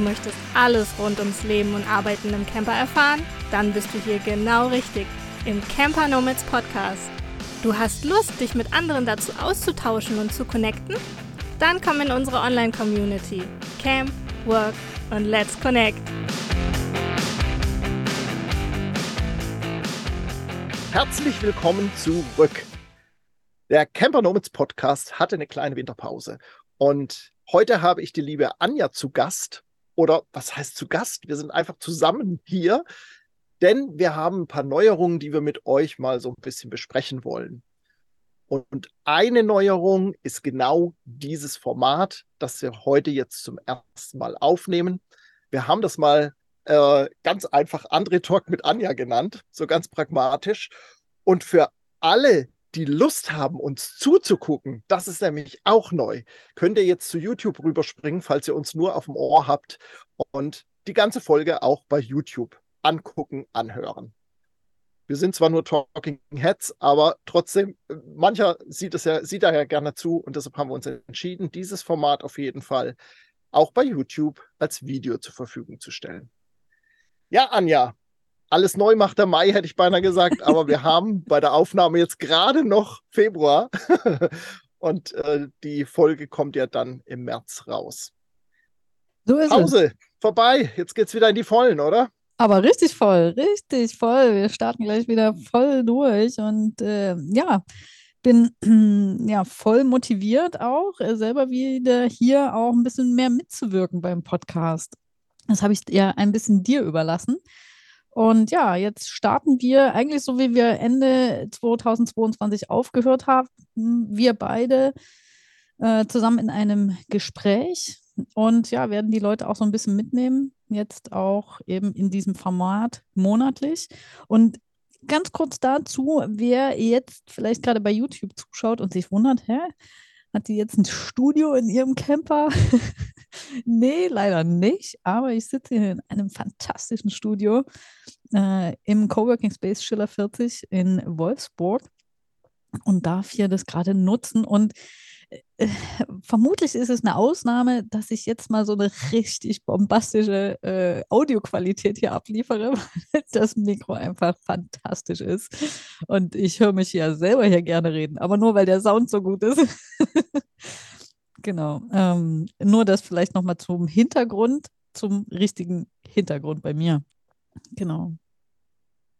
möchtest alles rund ums Leben und Arbeiten im Camper erfahren? Dann bist du hier genau richtig im Camper Nomads Podcast. Du hast Lust, dich mit anderen dazu auszutauschen und zu connecten? Dann komm in unsere Online-Community. Camp, Work und Let's Connect. Herzlich willkommen zurück. Der Camper Nomads Podcast hatte eine kleine Winterpause und heute habe ich die liebe Anja zu Gast. Oder was heißt zu Gast? Wir sind einfach zusammen hier, denn wir haben ein paar Neuerungen, die wir mit euch mal so ein bisschen besprechen wollen. Und eine Neuerung ist genau dieses Format, das wir heute jetzt zum ersten Mal aufnehmen. Wir haben das mal äh, ganz einfach André Talk mit Anja genannt, so ganz pragmatisch. Und für alle, die Lust haben, uns zuzugucken, das ist nämlich auch neu, könnt ihr jetzt zu YouTube rüberspringen, falls ihr uns nur auf dem Ohr habt und die ganze Folge auch bei YouTube angucken, anhören. Wir sind zwar nur Talking Heads, aber trotzdem, mancher sieht es ja, sieht da ja gerne zu und deshalb haben wir uns entschieden, dieses Format auf jeden Fall auch bei YouTube als Video zur Verfügung zu stellen. Ja, Anja, alles neu macht der Mai, hätte ich beinahe gesagt, aber wir haben bei der Aufnahme jetzt gerade noch Februar und äh, die Folge kommt ja dann im März raus. So ist Pause, es. vorbei, jetzt geht's wieder in die Vollen, oder? Aber richtig voll, richtig voll. Wir starten gleich wieder voll durch und äh, ja, bin ja voll motiviert auch, äh, selber wieder hier auch ein bisschen mehr mitzuwirken beim Podcast. Das habe ich ja ein bisschen dir überlassen. Und ja, jetzt starten wir eigentlich so, wie wir Ende 2022 aufgehört haben. Wir beide äh, zusammen in einem Gespräch und ja, werden die Leute auch so ein bisschen mitnehmen. Jetzt auch eben in diesem Format monatlich. Und ganz kurz dazu, wer jetzt vielleicht gerade bei YouTube zuschaut und sich wundert, hä? Hat die jetzt ein Studio in ihrem Camper? nee, leider nicht. Aber ich sitze hier in einem fantastischen Studio äh, im Coworking Space Schiller 40 in Wolfsburg und darf hier das gerade nutzen. Und vermutlich ist es eine Ausnahme, dass ich jetzt mal so eine richtig bombastische äh, Audioqualität hier abliefere, weil das Mikro einfach fantastisch ist. Und ich höre mich ja selber hier gerne reden, aber nur weil der Sound so gut ist. genau. Ähm, nur das vielleicht nochmal zum Hintergrund, zum richtigen Hintergrund bei mir. Genau.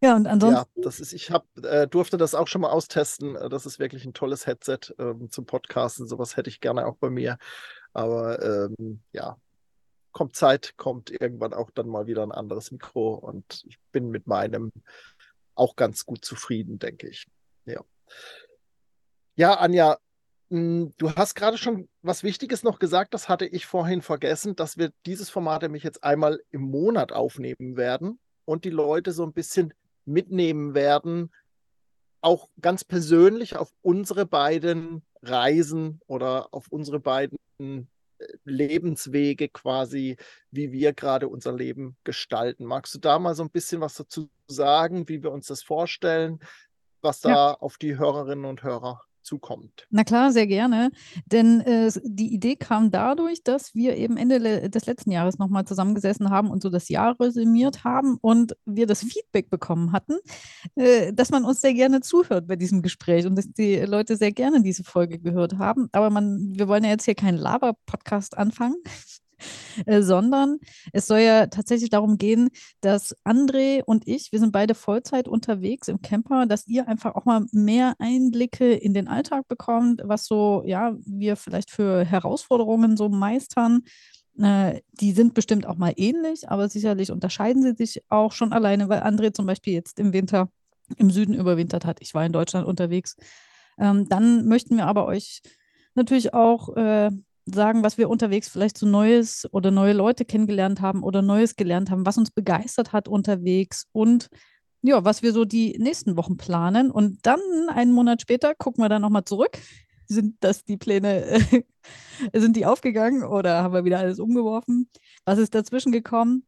Ja, und ansonsten. Ja, das ist, ich hab, äh, durfte das auch schon mal austesten. Äh, das ist wirklich ein tolles Headset ähm, zum Podcasten. Sowas hätte ich gerne auch bei mir. Aber ähm, ja, kommt Zeit, kommt irgendwann auch dann mal wieder ein anderes Mikro und ich bin mit meinem auch ganz gut zufrieden, denke ich. Ja. Ja, Anja, hm, du hast gerade schon was Wichtiges noch gesagt, das hatte ich vorhin vergessen, dass wir dieses Format nämlich jetzt einmal im Monat aufnehmen werden und die Leute so ein bisschen mitnehmen werden, auch ganz persönlich auf unsere beiden Reisen oder auf unsere beiden äh, Lebenswege quasi, wie wir gerade unser Leben gestalten. Magst du da mal so ein bisschen was dazu sagen, wie wir uns das vorstellen, was da ja. auf die Hörerinnen und Hörer zukommt. Na klar, sehr gerne. Denn äh, die Idee kam dadurch, dass wir eben Ende le des letzten Jahres nochmal zusammengesessen haben und so das Jahr resümiert haben und wir das Feedback bekommen hatten, äh, dass man uns sehr gerne zuhört bei diesem Gespräch und dass die Leute sehr gerne diese Folge gehört haben. Aber man, wir wollen ja jetzt hier keinen Laber-Podcast anfangen. Äh, sondern es soll ja tatsächlich darum gehen, dass André und ich, wir sind beide Vollzeit unterwegs im Camper, dass ihr einfach auch mal mehr Einblicke in den Alltag bekommt, was so, ja, wir vielleicht für Herausforderungen so meistern. Äh, die sind bestimmt auch mal ähnlich, aber sicherlich unterscheiden sie sich auch schon alleine, weil André zum Beispiel jetzt im Winter im Süden überwintert hat. Ich war in Deutschland unterwegs. Ähm, dann möchten wir aber euch natürlich auch äh, sagen, was wir unterwegs vielleicht so Neues oder neue Leute kennengelernt haben oder Neues gelernt haben, was uns begeistert hat unterwegs und ja, was wir so die nächsten Wochen planen. Und dann einen Monat später gucken wir dann nochmal zurück. Sind das die Pläne, sind die aufgegangen oder haben wir wieder alles umgeworfen? Was ist dazwischen gekommen?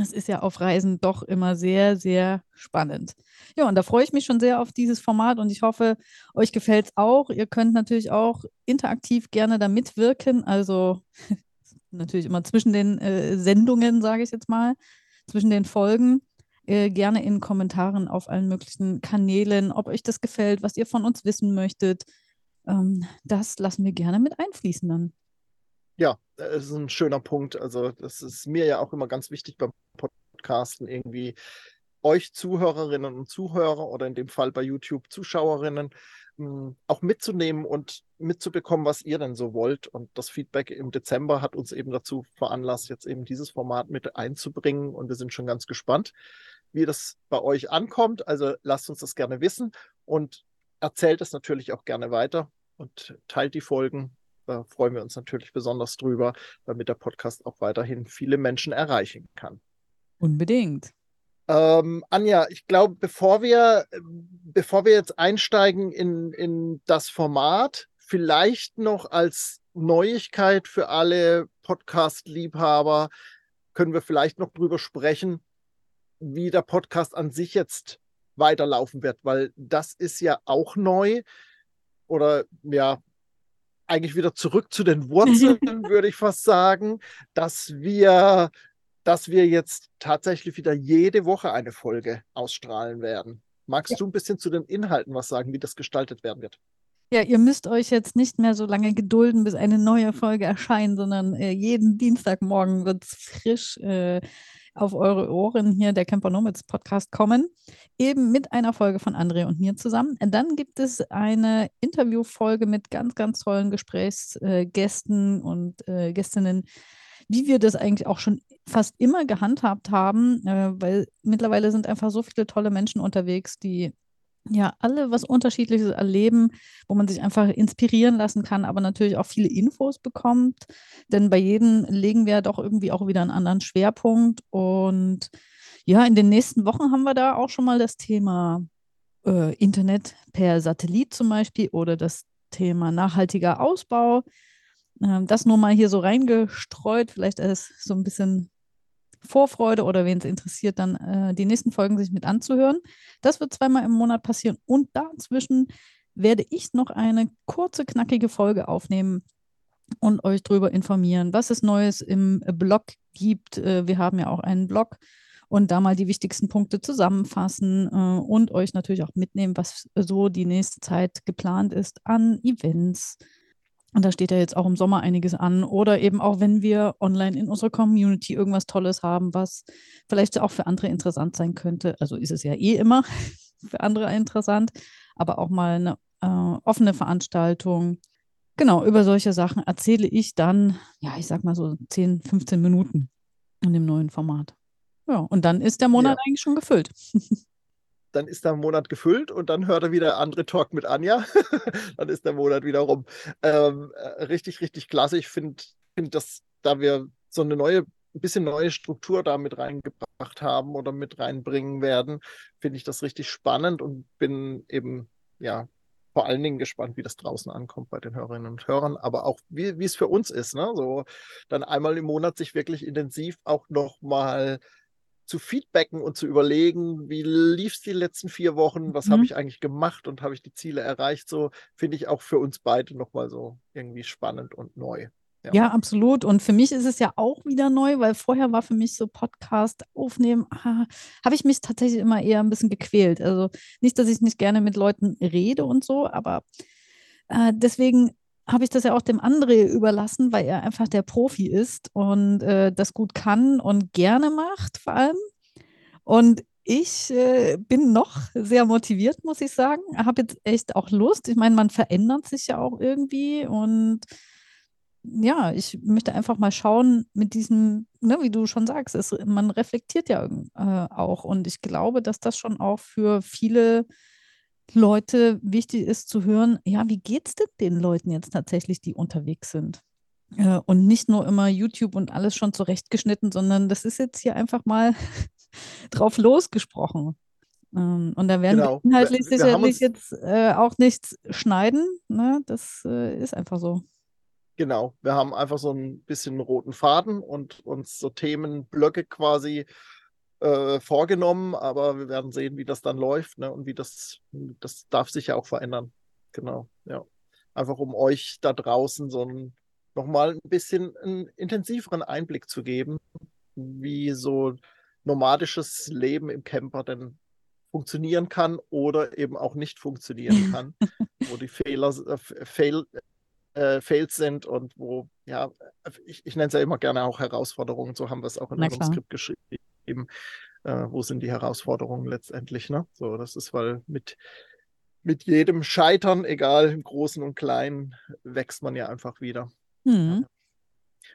Es ist ja auf Reisen doch immer sehr, sehr spannend. Ja, und da freue ich mich schon sehr auf dieses Format und ich hoffe, euch gefällt es auch. Ihr könnt natürlich auch interaktiv gerne da mitwirken. Also natürlich immer zwischen den äh, Sendungen, sage ich jetzt mal, zwischen den Folgen. Äh, gerne in Kommentaren auf allen möglichen Kanälen, ob euch das gefällt, was ihr von uns wissen möchtet. Ähm, das lassen wir gerne mit einfließen dann. Ja, das ist ein schöner Punkt. Also, das ist mir ja auch immer ganz wichtig beim Podcasten, irgendwie euch Zuhörerinnen und Zuhörer oder in dem Fall bei YouTube Zuschauerinnen hm, auch mitzunehmen und mitzubekommen, was ihr denn so wollt. Und das Feedback im Dezember hat uns eben dazu veranlasst, jetzt eben dieses Format mit einzubringen. Und wir sind schon ganz gespannt, wie das bei euch ankommt. Also lasst uns das gerne wissen und erzählt es natürlich auch gerne weiter und teilt die Folgen. Da freuen wir uns natürlich besonders drüber, damit der Podcast auch weiterhin viele Menschen erreichen kann. Unbedingt. Ähm, Anja, ich glaube, bevor wir, bevor wir jetzt einsteigen in, in das Format, vielleicht noch als Neuigkeit für alle Podcast-Liebhaber, können wir vielleicht noch drüber sprechen, wie der Podcast an sich jetzt weiterlaufen wird, weil das ist ja auch neu oder ja, eigentlich wieder zurück zu den Wurzeln, würde ich fast sagen, dass wir dass wir jetzt tatsächlich wieder jede Woche eine Folge ausstrahlen werden. Magst ja. du ein bisschen zu den Inhalten was sagen, wie das gestaltet werden wird? Ja, ihr müsst euch jetzt nicht mehr so lange gedulden, bis eine neue Folge erscheint, sondern äh, jeden Dienstagmorgen wird es frisch äh, auf eure Ohren hier der Campernomics Podcast kommen. Eben mit einer Folge von André und mir zusammen. Dann gibt es eine Interviewfolge mit ganz, ganz tollen Gesprächsgästen und äh, Gästinnen, wie wir das eigentlich auch schon fast immer gehandhabt haben, äh, weil mittlerweile sind einfach so viele tolle Menschen unterwegs, die ja alle was Unterschiedliches erleben, wo man sich einfach inspirieren lassen kann, aber natürlich auch viele Infos bekommt. Denn bei jedem legen wir doch irgendwie auch wieder einen anderen Schwerpunkt. Und ja, in den nächsten Wochen haben wir da auch schon mal das Thema äh, Internet per Satellit zum Beispiel oder das Thema nachhaltiger Ausbau. Ähm, das nur mal hier so reingestreut, vielleicht als so ein bisschen Vorfreude oder wen es interessiert, dann äh, die nächsten Folgen sich mit anzuhören. Das wird zweimal im Monat passieren und dazwischen werde ich noch eine kurze, knackige Folge aufnehmen und euch darüber informieren, was es Neues im Blog gibt. Äh, wir haben ja auch einen Blog und da mal die wichtigsten Punkte zusammenfassen äh, und euch natürlich auch mitnehmen, was so die nächste Zeit geplant ist an Events, und da steht ja jetzt auch im Sommer einiges an. Oder eben auch, wenn wir online in unserer Community irgendwas Tolles haben, was vielleicht auch für andere interessant sein könnte. Also ist es ja eh immer für andere interessant, aber auch mal eine äh, offene Veranstaltung. Genau, über solche Sachen erzähle ich dann, ja, ich sag mal so 10, 15 Minuten in dem neuen Format. Ja, und dann ist der Monat ja. eigentlich schon gefüllt. dann ist der Monat gefüllt und dann hört er wieder andere Talk mit Anja. dann ist der Monat wieder rum. Ähm, äh, richtig, richtig klasse. Ich finde, find, dass da wir so eine neue, ein bisschen neue Struktur da mit reingebracht haben oder mit reinbringen werden, finde ich das richtig spannend und bin eben, ja, vor allen Dingen gespannt, wie das draußen ankommt bei den Hörerinnen und Hörern, aber auch wie, wie es für uns ist, ne? So dann einmal im Monat sich wirklich intensiv auch nochmal zu feedbacken und zu überlegen, wie lief es die letzten vier Wochen, was mhm. habe ich eigentlich gemacht und habe ich die Ziele erreicht, so finde ich auch für uns beide nochmal so irgendwie spannend und neu. Ja. ja. absolut. Und für mich ist es ja auch wieder neu, weil vorher war für mich so Podcast aufnehmen, ah, habe ich mich tatsächlich immer eher ein bisschen gequält. Also nicht, dass ich nicht gerne mit Leuten rede und so, aber äh, deswegen habe ich das ja auch dem André überlassen, weil er einfach der Profi ist und äh, das gut kann und gerne macht vor allem. Und ich äh, bin noch sehr motiviert, muss ich sagen. Habe jetzt echt auch Lust. Ich meine, man verändert sich ja auch irgendwie und ja, ich möchte einfach mal schauen mit diesem, ne, wie du schon sagst, es, man reflektiert ja äh, auch und ich glaube, dass das schon auch für viele Leute wichtig ist zu hören, ja, wie geht es denn den Leuten jetzt tatsächlich, die unterwegs sind? Äh, und nicht nur immer YouTube und alles schon zurechtgeschnitten, sondern das ist jetzt hier einfach mal drauf losgesprochen. Ähm, und da werden genau. wir inhaltlich wir, wir sicherlich jetzt äh, auch nichts schneiden. Ne? Das äh, ist einfach so. Genau, wir haben einfach so ein bisschen roten Faden und uns so Themenblöcke quasi äh, vorgenommen, aber wir werden sehen, wie das dann läuft ne? und wie das, das darf sich ja auch verändern. Genau, ja. Einfach um euch da draußen so ein nochmal ein bisschen einen intensiveren Einblick zu geben, wie so nomadisches Leben im Camper denn funktionieren kann oder eben auch nicht funktionieren kann, wo die Fehler, äh, Fail, äh, Fails sind und wo, ja, ich, ich nenne es ja immer gerne auch Herausforderungen, so haben wir es auch in Na unserem klar. Skript geschrieben. Äh, wo sind die Herausforderungen letztendlich? Ne? So, das ist, weil mit, mit jedem Scheitern, egal im Großen und Kleinen, wächst man ja einfach wieder. Mhm.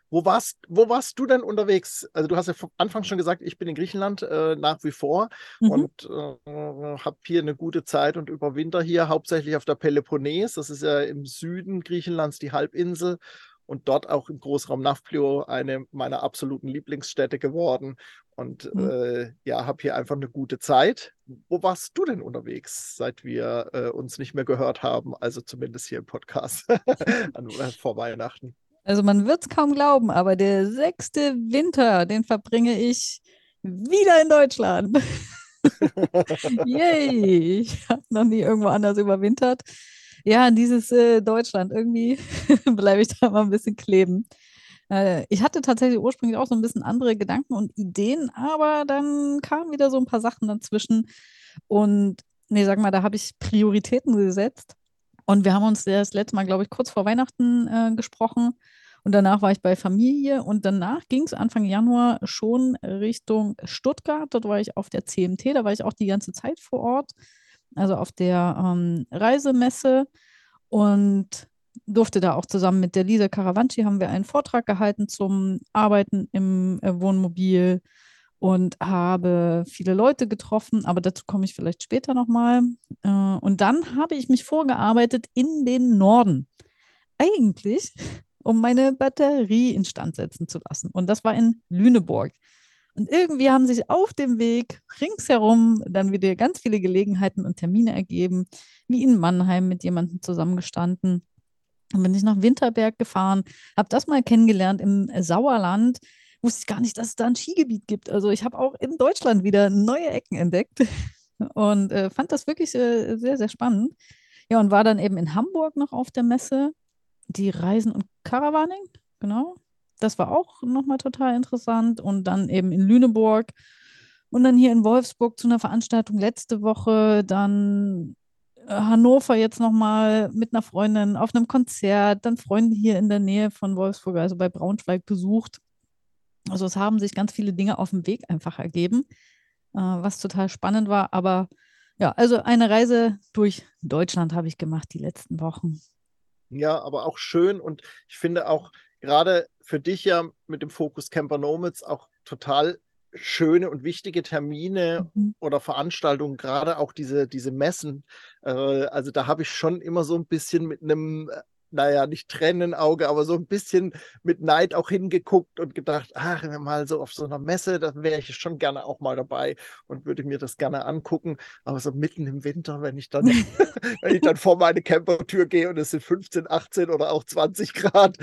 Wo warst, wo warst du denn unterwegs? Also du hast ja vom Anfang schon gesagt, ich bin in Griechenland äh, nach wie vor mhm. und äh, habe hier eine gute Zeit und überwinter hier hauptsächlich auf der Peloponnes. Das ist ja im Süden Griechenlands die Halbinsel und dort auch im Großraum Nafplio eine meiner absoluten Lieblingsstädte geworden. Und mhm. äh, ja, habe hier einfach eine gute Zeit. Wo warst du denn unterwegs, seit wir äh, uns nicht mehr gehört haben? Also zumindest hier im Podcast an, äh, vor Weihnachten. Also man wird es kaum glauben, aber der sechste Winter, den verbringe ich wieder in Deutschland. Yay! Ich habe noch nie irgendwo anders überwintert. Ja, dieses äh, Deutschland, irgendwie bleibe ich da mal ein bisschen kleben. Äh, ich hatte tatsächlich ursprünglich auch so ein bisschen andere Gedanken und Ideen, aber dann kamen wieder so ein paar Sachen dazwischen. Und nee, sag mal, da habe ich Prioritäten gesetzt. Und wir haben uns das letzte Mal, glaube ich, kurz vor Weihnachten äh, gesprochen. Und danach war ich bei Familie und danach ging es Anfang Januar schon Richtung Stuttgart. Dort war ich auf der CMT, da war ich auch die ganze Zeit vor Ort, also auf der ähm, Reisemesse und durfte da auch zusammen mit der Lisa Caravanci haben wir einen Vortrag gehalten zum Arbeiten im äh, Wohnmobil und habe viele Leute getroffen, aber dazu komme ich vielleicht später nochmal. Äh, und dann habe ich mich vorgearbeitet in den Norden. Eigentlich, um meine Batterie instand setzen zu lassen. Und das war in Lüneburg. Und irgendwie haben sich auf dem Weg ringsherum dann wieder ganz viele Gelegenheiten und Termine ergeben, wie in Mannheim mit jemandem zusammengestanden. Dann bin ich nach Winterberg gefahren, habe das mal kennengelernt im Sauerland. Wusste ich gar nicht, dass es da ein Skigebiet gibt. Also ich habe auch in Deutschland wieder neue Ecken entdeckt und äh, fand das wirklich äh, sehr, sehr spannend. Ja, und war dann eben in Hamburg noch auf der Messe, die Reisen und Caravaning, genau. Das war auch nochmal total interessant. Und dann eben in Lüneburg und dann hier in Wolfsburg zu einer Veranstaltung letzte Woche, dann Hannover jetzt nochmal mit einer Freundin auf einem Konzert, dann Freunde hier in der Nähe von Wolfsburg, also bei Braunschweig besucht. Also es haben sich ganz viele Dinge auf dem Weg einfach ergeben, äh, was total spannend war. Aber ja, also eine Reise durch Deutschland habe ich gemacht die letzten Wochen. Ja, aber auch schön und ich finde auch gerade für dich ja mit dem Fokus Camper Nomads auch total schöne und wichtige Termine mhm. oder Veranstaltungen, gerade auch diese, diese Messen. Äh, also da habe ich schon immer so ein bisschen mit einem, äh, naja, nicht Tränenauge, aber so ein bisschen mit Neid auch hingeguckt und gedacht, ach, mal so auf so einer Messe, da wäre ich schon gerne auch mal dabei und würde mir das gerne angucken. Aber so mitten im Winter, wenn ich dann, wenn ich dann vor meine Campertür gehe und es sind 15, 18 oder auch 20 Grad,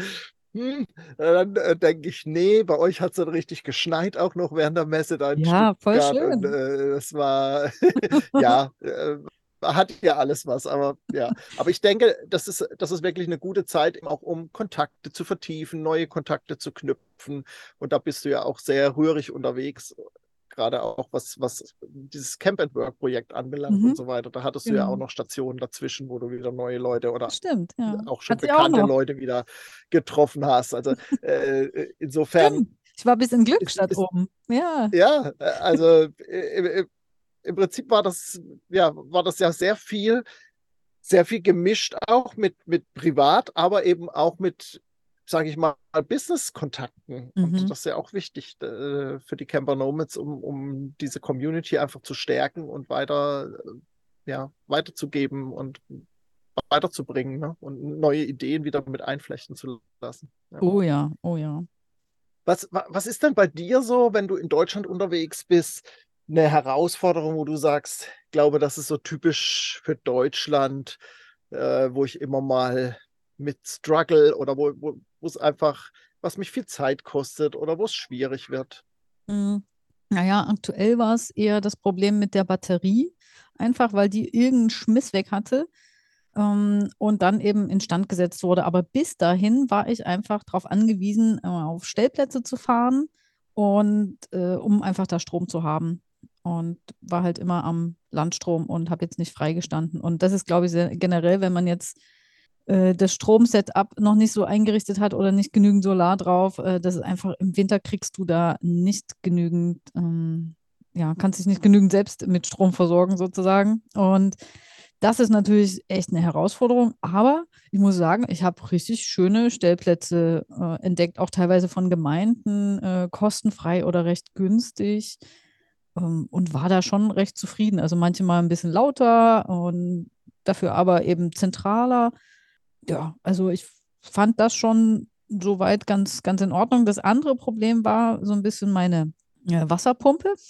hm, dann äh, denke ich, nee, bei euch hat es dann richtig geschneit auch noch während der Messe da in Ja, voll schön. Und, äh, das war, ja, äh, hat ja alles was, aber ja. Aber ich denke, das ist, das ist wirklich eine gute Zeit, auch um Kontakte zu vertiefen, neue Kontakte zu knüpfen. Und da bist du ja auch sehr rührig unterwegs gerade auch was, was dieses Camp and Work Projekt anbelangt mhm. und so weiter. Da hattest genau. du ja auch genau. noch Stationen dazwischen, wo du wieder neue Leute oder Stimmt, ja. auch schon Hat bekannte auch Leute wieder getroffen hast. Also äh, äh, insofern. Stimmt. Ich war bis in Glückstadt oben. Ja. Ja, äh, also im, im Prinzip war das, ja, war das ja sehr viel, sehr viel gemischt auch mit, mit privat, aber eben auch mit sage ich mal, Business-Kontakten. Mhm. Und das ist ja auch wichtig äh, für die Camper Nomads, um, um diese Community einfach zu stärken und weiter, äh, ja, weiterzugeben und weiterzubringen ne? und neue Ideen wieder mit einflechten zu lassen. Ja. Oh ja, oh ja. Was, was ist denn bei dir so, wenn du in Deutschland unterwegs bist, eine Herausforderung, wo du sagst, ich glaube, das ist so typisch für Deutschland, äh, wo ich immer mal mit Struggle oder wo, wo, wo es einfach, was mich viel Zeit kostet oder wo es schwierig wird. Mhm. Naja, aktuell war es eher das Problem mit der Batterie, einfach weil die irgendeinen Schmiss weg hatte. ähm, und dann eben instand gesetzt wurde. Aber bis dahin war ich einfach darauf angewiesen, äh, auf Stellplätze zu fahren und äh, um einfach da Strom zu haben. Und war halt immer am Landstrom und habe jetzt nicht freigestanden. Und das ist, glaube ich, sehr, generell, wenn man jetzt äh, das Stromsetup noch nicht so eingerichtet hat oder nicht genügend Solar drauf, äh, das ist einfach im Winter kriegst du da nicht genügend, ähm, ja, kannst dich nicht genügend selbst mit Strom versorgen sozusagen. Und das ist natürlich echt eine Herausforderung, aber ich muss sagen, ich habe richtig schöne Stellplätze äh, entdeckt, auch teilweise von Gemeinden, äh, kostenfrei oder recht günstig ähm, und war da schon recht zufrieden. Also manchmal ein bisschen lauter und dafür aber eben zentraler. Ja, also ich fand das schon soweit ganz, ganz in Ordnung. Das andere Problem war so ein bisschen meine äh, Wasserpumpe.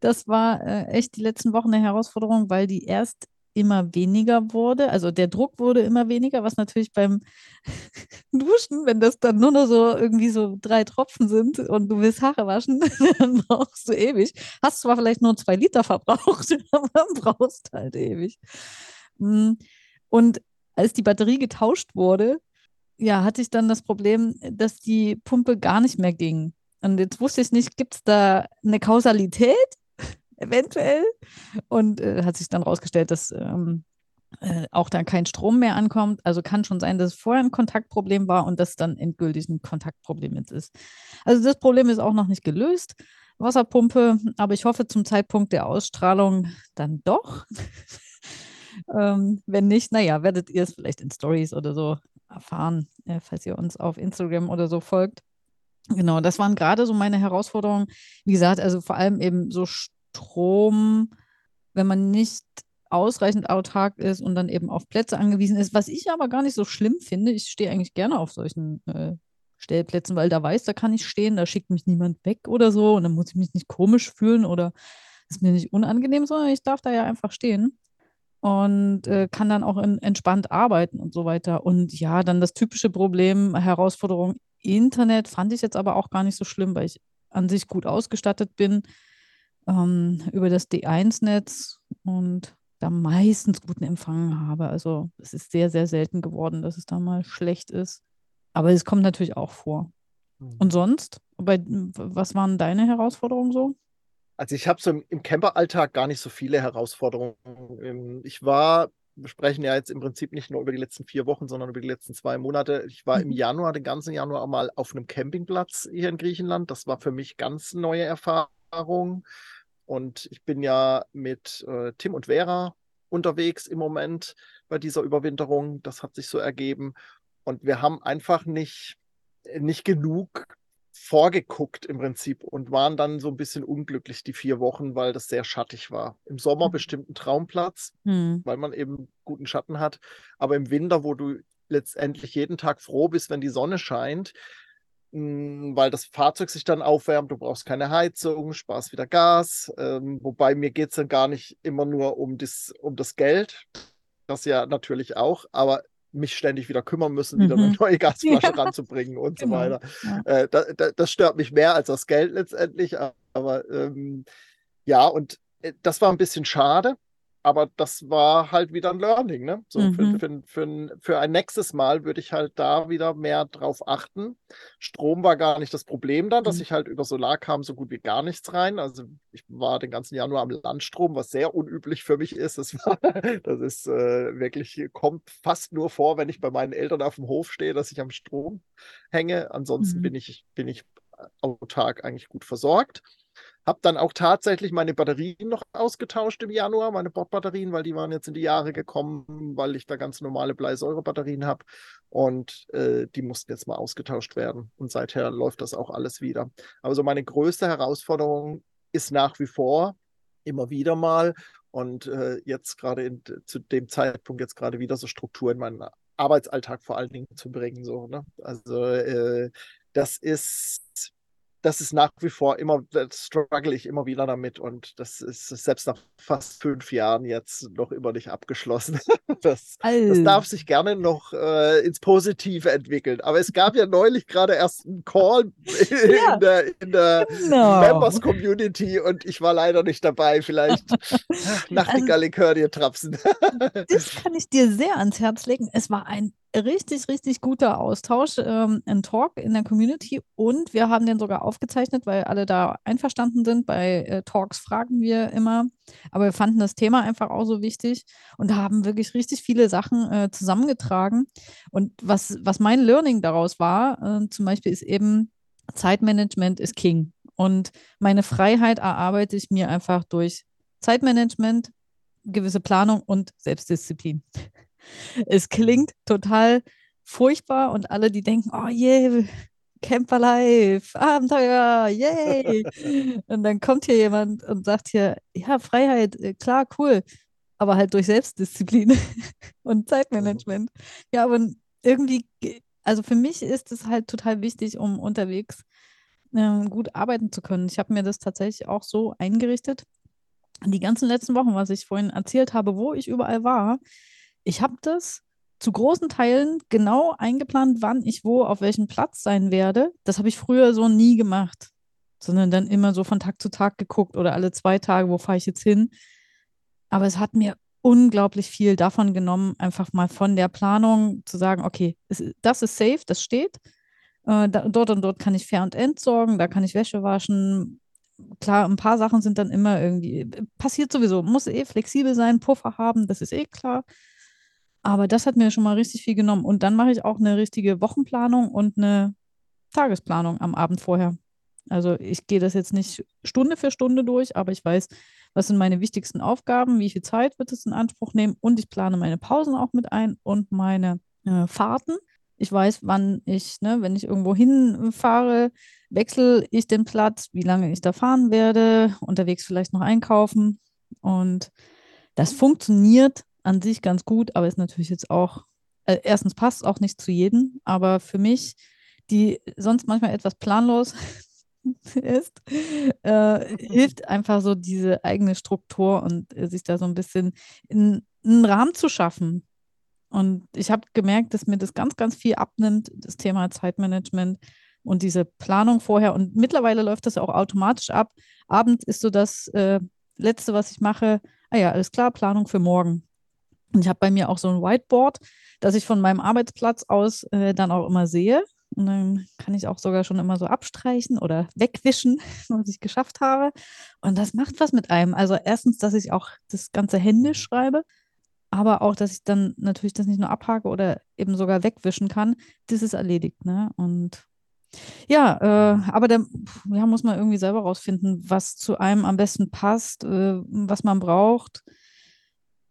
Das war äh, echt die letzten Wochen eine Herausforderung, weil die erst immer weniger wurde. Also der Druck wurde immer weniger, was natürlich beim Duschen, wenn das dann nur noch so irgendwie so drei Tropfen sind und du willst Haare waschen, dann brauchst du ewig. Hast zwar vielleicht nur zwei Liter verbraucht, aber brauchst halt ewig. Mm, und als die Batterie getauscht wurde, ja, hatte ich dann das Problem, dass die Pumpe gar nicht mehr ging. Und jetzt wusste ich nicht, gibt es da eine Kausalität? eventuell. Und äh, hat sich dann rausgestellt, dass ähm, äh, auch dann kein Strom mehr ankommt. Also kann schon sein, dass es vorher ein Kontaktproblem war und das dann endgültig ein Kontaktproblem jetzt ist. Also das Problem ist auch noch nicht gelöst. Wasserpumpe, aber ich hoffe zum Zeitpunkt der Ausstrahlung dann doch. ähm, wenn nicht, naja, werdet ihr es vielleicht in Stories oder so erfahren, äh, falls ihr uns auf Instagram oder so folgt. Genau, das waren gerade so meine Herausforderungen. Wie gesagt, also vor allem eben so Strom, wenn man nicht ausreichend autark ist und dann eben auf Plätze angewiesen ist, was ich aber gar nicht so schlimm finde. Ich stehe eigentlich gerne auf solchen äh, Stellplätzen, weil da weiß, da kann ich stehen, da schickt mich niemand weg oder so und dann muss ich mich nicht komisch fühlen oder ist mir nicht unangenehm, sondern ich darf da ja einfach stehen und äh, kann dann auch in, entspannt arbeiten und so weiter. Und ja, dann das typische Problem, Herausforderung Internet fand ich jetzt aber auch gar nicht so schlimm, weil ich an sich gut ausgestattet bin ähm, über das D1-Netz und da meistens guten Empfang habe. Also es ist sehr, sehr selten geworden, dass es da mal schlecht ist. Aber es kommt natürlich auch vor. Mhm. Und sonst? Bei, was waren deine Herausforderungen so? Also ich habe so im, im Camperalltag gar nicht so viele Herausforderungen. Ähm, ich war, wir sprechen ja jetzt im Prinzip nicht nur über die letzten vier Wochen, sondern über die letzten zwei Monate. Ich war mhm. im Januar, den ganzen Januar mal auf einem Campingplatz hier in Griechenland. Das war für mich ganz neue Erfahrung. Und ich bin ja mit äh, Tim und Vera unterwegs im Moment bei dieser Überwinterung. Das hat sich so ergeben. Und wir haben einfach nicht, nicht genug vorgeguckt im Prinzip und waren dann so ein bisschen unglücklich die vier Wochen, weil das sehr schattig war. Im Sommer mhm. bestimmt ein Traumplatz, mhm. weil man eben guten Schatten hat. Aber im Winter, wo du letztendlich jeden Tag froh bist, wenn die Sonne scheint, hm, weil das Fahrzeug sich dann aufwärmt, du brauchst keine Heizung, sparst wieder Gas. Ähm, wobei mir geht es dann gar nicht immer nur um das, um das Geld, das ja natürlich auch, aber mich ständig wieder kümmern müssen, wieder eine mhm. neue Gasflasche ja. ranzubringen und genau. so weiter. Ja. Äh, da, da, das stört mich mehr als das Geld letztendlich, aber ähm, ja, und äh, das war ein bisschen schade aber das war halt wieder ein Learning. Ne? So mhm. für, für, für, für, ein nächstes Mal würde ich halt da wieder mehr drauf achten. Strom war gar nicht das Problem dann, dass mhm. ich halt über Solar kam so gut wie gar nichts rein. Also ich war den ganzen Januar am Landstrom, was sehr unüblich für mich ist. Das, war, das ist äh, wirklich, kommt fast nur vor, wenn ich bei meinen Eltern auf dem Hof stehe, dass ich am Strom hänge. Ansonsten mhm. bin ich, bin ich autark eigentlich gut versorgt. Habe dann auch tatsächlich meine Batterien noch ausgetauscht im Januar, meine Bordbatterien, weil die waren jetzt in die Jahre gekommen, weil ich da ganz normale Bleisäurebatterien habe. Und äh, die mussten jetzt mal ausgetauscht werden. Und seither läuft das auch alles wieder. Also meine größte Herausforderung ist nach wie vor immer wieder mal und äh, jetzt gerade zu dem Zeitpunkt jetzt gerade wieder so Struktur in meinen Arbeitsalltag vor allen Dingen zu bringen. So, ne? Also äh, das ist das ist nach wie vor immer, das struggle ich immer wieder damit und das ist selbst nach fast fünf Jahren jetzt noch immer nicht abgeschlossen. Das, das darf sich gerne noch äh, ins Positive entwickeln. Aber es gab ja neulich gerade erst einen Call ja, in der, in der genau. Members Community und ich war leider nicht dabei. Vielleicht Nachtigallikör also, dir trapsen. das kann ich dir sehr ans Herz legen. Es war ein richtig, richtig guter Austausch, ähm, ein Talk in der Community und wir haben den sogar aufgezeichnet, weil alle da einverstanden sind. Bei äh, Talks fragen wir immer, aber wir fanden das Thema einfach auch so wichtig und haben wirklich richtig viele Sachen äh, zusammengetragen. Und was, was mein Learning daraus war, äh, zum Beispiel ist eben, Zeitmanagement ist King. Und meine Freiheit erarbeite ich mir einfach durch Zeitmanagement, gewisse Planung und Selbstdisziplin. Es klingt total furchtbar und alle, die denken, oh je, yeah, Camper Life, Abenteuer, yay! und dann kommt hier jemand und sagt hier, ja, Freiheit, äh, klar, cool, aber halt durch Selbstdisziplin und Zeitmanagement. Ja, aber irgendwie, also für mich ist es halt total wichtig, um unterwegs äh, gut arbeiten zu können. Ich habe mir das tatsächlich auch so eingerichtet. Die ganzen letzten Wochen, was ich vorhin erzählt habe, wo ich überall war, ich habe das zu großen Teilen genau eingeplant, wann ich wo auf welchem Platz sein werde. Das habe ich früher so nie gemacht, sondern dann immer so von Tag zu Tag geguckt oder alle zwei Tage, wo fahre ich jetzt hin. Aber es hat mir unglaublich viel davon genommen, einfach mal von der Planung zu sagen, okay, das ist safe, das steht. Äh, da, dort und dort kann ich fair und entsorgen, da kann ich Wäsche waschen. Klar, ein paar Sachen sind dann immer irgendwie, passiert sowieso, muss eh flexibel sein, Puffer haben, das ist eh klar. Aber das hat mir schon mal richtig viel genommen. Und dann mache ich auch eine richtige Wochenplanung und eine Tagesplanung am Abend vorher. Also ich gehe das jetzt nicht Stunde für Stunde durch, aber ich weiß, was sind meine wichtigsten Aufgaben, wie viel Zeit wird es in Anspruch nehmen und ich plane meine Pausen auch mit ein und meine äh, Fahrten. Ich weiß, wann ich, ne, wenn ich irgendwo hinfahre, wechsle ich den Platz, wie lange ich da fahren werde, unterwegs vielleicht noch einkaufen. Und das funktioniert an sich ganz gut, aber ist natürlich jetzt auch, äh, erstens passt auch nicht zu jedem, aber für mich, die sonst manchmal etwas planlos ist, äh, hilft einfach so diese eigene Struktur und äh, sich da so ein bisschen in, in einen Rahmen zu schaffen. Und ich habe gemerkt, dass mir das ganz, ganz viel abnimmt, das Thema Zeitmanagement und diese Planung vorher. Und mittlerweile läuft das auch automatisch ab. Abends ist so das äh, Letzte, was ich mache. Ah ja, alles klar, Planung für morgen. Und ich habe bei mir auch so ein Whiteboard, das ich von meinem Arbeitsplatz aus äh, dann auch immer sehe. Und dann kann ich auch sogar schon immer so abstreichen oder wegwischen, was ich geschafft habe. Und das macht was mit einem. Also erstens, dass ich auch das ganze händisch schreibe, aber auch, dass ich dann natürlich das nicht nur abhake oder eben sogar wegwischen kann. Das ist erledigt. Ne? Und ja, äh, aber da ja, muss man irgendwie selber rausfinden, was zu einem am besten passt, äh, was man braucht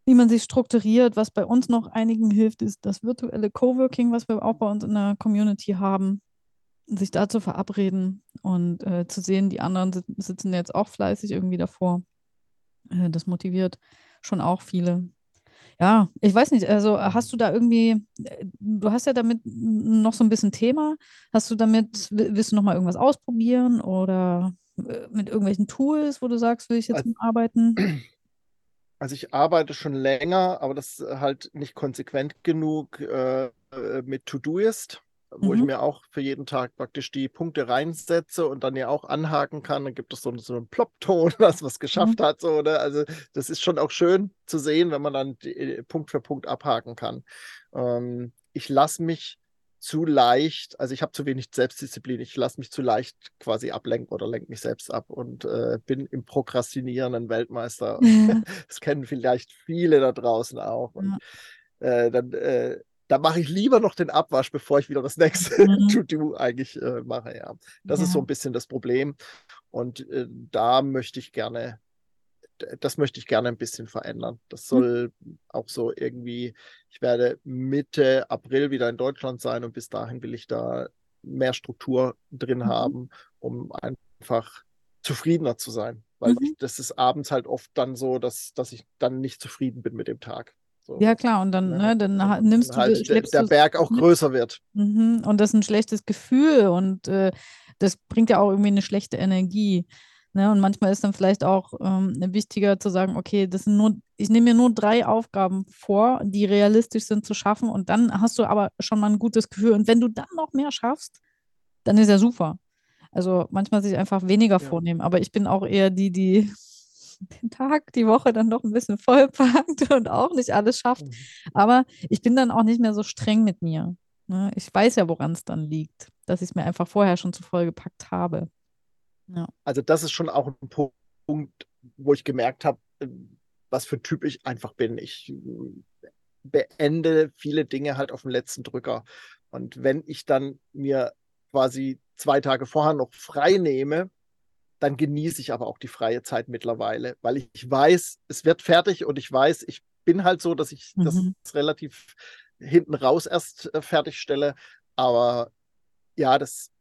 wie man sich strukturiert. Was bei uns noch einigen hilft, ist das virtuelle Coworking, was wir auch bei uns in der Community haben. Sich da zu verabreden und äh, zu sehen, die anderen sitzen jetzt auch fleißig irgendwie davor. Äh, das motiviert schon auch viele. Ja, ich weiß nicht, also hast du da irgendwie, äh, du hast ja damit noch so ein bisschen Thema. Hast du damit, willst du noch mal irgendwas ausprobieren oder äh, mit irgendwelchen Tools, wo du sagst, will ich jetzt also, arbeiten? Also ich arbeite schon länger, aber das ist halt nicht konsequent genug äh, mit To-Do-Ist, wo mhm. ich mir auch für jeden Tag praktisch die Punkte reinsetze und dann ja auch anhaken kann. Dann gibt es so, so einen Plop-Ton, was was geschafft mhm. hat. So, ne? Also das ist schon auch schön zu sehen, wenn man dann die, äh, Punkt für Punkt abhaken kann. Ähm, ich lasse mich zu leicht, also ich habe zu wenig Selbstdisziplin, ich lasse mich zu leicht quasi ablenken oder lenke mich selbst ab und äh, bin im Prokrastinieren Weltmeister. Ja. Das kennen vielleicht viele da draußen auch. Und, ja. äh, dann äh, da mache ich lieber noch den Abwasch, bevor ich wieder das nächste mhm. To-Do eigentlich äh, mache. Ja, das ja. ist so ein bisschen das Problem. Und äh, da möchte ich gerne das möchte ich gerne ein bisschen verändern. Das hm. soll mhm. auch so irgendwie, ich werde Mitte April wieder in Deutschland sein und bis dahin will ich da mehr Struktur drin mhm. haben, um einfach zufriedener zu sein. Weil mhm. ich, das ist abends halt oft dann so, dass, dass ich dann nicht zufrieden bin mit dem Tag. So. Ja, klar, und dann, ne, dann ha- nimmst du, halt der, schleppst der du Berg auch schleppst- größer wird. Mhm. Und das ist ein schlechtes Gefühl und äh, das bringt ja auch irgendwie eine schlechte Energie. Ne? Und manchmal ist dann vielleicht auch ähm, wichtiger zu sagen, okay, das sind nur, ich nehme mir nur drei Aufgaben vor, die realistisch sind zu schaffen und dann hast du aber schon mal ein gutes Gefühl. Und wenn du dann noch mehr schaffst, dann ist ja super. Also manchmal sich einfach weniger Ja. vornehmen. Aber ich bin auch eher die, die den Tag, die Woche dann noch ein bisschen vollpackt und auch nicht alles schafft. Aber ich bin dann auch nicht mehr so streng mit mir. Ne? Ich weiß ja, woran es dann liegt, dass ich es mir einfach vorher schon zu voll gepackt habe. Ja. Also das ist schon auch ein Punkt, wo ich gemerkt habe, was für ein Typ ich einfach bin. Ich äh, beende viele Dinge halt auf dem letzten Drücker. Und wenn ich dann mir quasi zwei Tage vorher noch frei nehme, dann genieße ich aber auch die freie Zeit mittlerweile, weil ich weiß, es wird fertig und ich weiß, ich bin halt so, dass ich das Mhm. relativ hinten raus erst äh, fertigstelle. Aber ja, das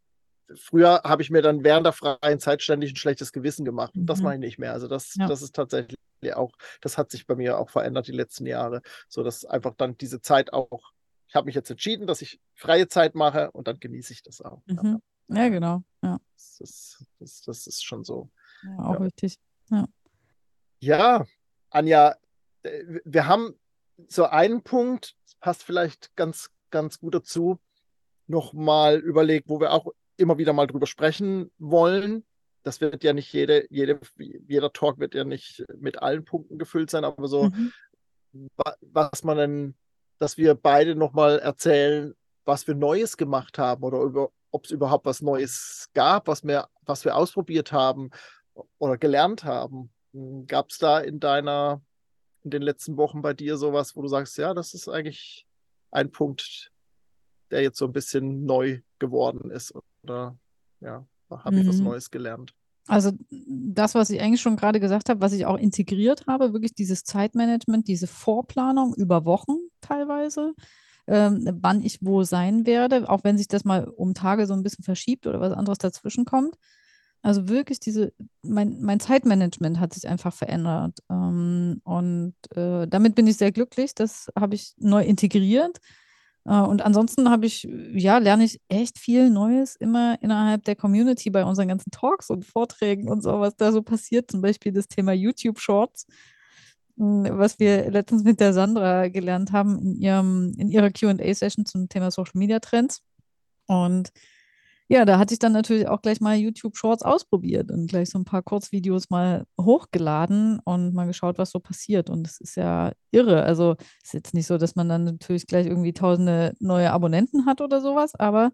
früher habe ich mir dann während der freien Zeit ständig ein schlechtes Gewissen gemacht. Und das Mhm. mache ich nicht mehr. Also das, Ja. das ist tatsächlich auch, das hat sich bei mir auch verändert die letzten Jahre. So dass einfach dann diese Zeit auch, ich habe mich jetzt entschieden, dass ich freie Zeit mache und dann genieße ich das auch. Ja, Mhm. Ja, genau. Ja, das, ist, das, das ist schon so. ja auch Ja. richtig. Ja, Anja, äh, wir haben so einen Punkt, das passt vielleicht ganz, ganz gut dazu, nochmal überlegt, wo wir auch immer wieder mal drüber sprechen wollen. Das wird ja nicht jede, jede, jeder Talk wird ja nicht mit allen Punkten gefüllt sein, aber so, Mhm. wa- was man denn, dass wir beide nochmal erzählen, was wir Neues gemacht haben oder über, ob es überhaupt was Neues gab, was wir, was wir ausprobiert haben oder gelernt haben. Gab es da in deiner, in den letzten Wochen bei dir sowas, wo du sagst, ja, das ist eigentlich ein Punkt, der jetzt so ein bisschen neu geworden ist oder ja, habe ich was Mhm. Neues gelernt? Also das, was ich eigentlich schon gerade gesagt habe, was ich auch integriert habe, wirklich dieses Zeitmanagement, diese Vorplanung über Wochen teilweise, ähm, wann ich wo sein werde, auch wenn sich das mal um Tage so ein bisschen verschiebt oder was anderes dazwischen kommt. Also wirklich diese, mein, mein Zeitmanagement hat sich einfach verändert. Ähm, und äh, damit bin ich sehr glücklich. Das habe ich neu integriert. Äh, Und ansonsten habe ich, ja, lerne ich echt viel Neues immer innerhalb der Community bei unseren ganzen Talks und Vorträgen und so, was da so passiert. Zum Beispiel das Thema YouTube Shorts, mh, was wir letztens mit der Sandra gelernt haben in ihrem, in ihrer QA-Session zum Thema Social Media Trends. Und ja, da hatte ich dann natürlich auch gleich mal YouTube Shorts ausprobiert und gleich so ein paar Kurzvideos mal hochgeladen und mal geschaut, was so passiert. Und es ist ja irre. Also ist jetzt nicht so, dass man dann natürlich gleich irgendwie tausende neue Abonnenten hat oder sowas, aber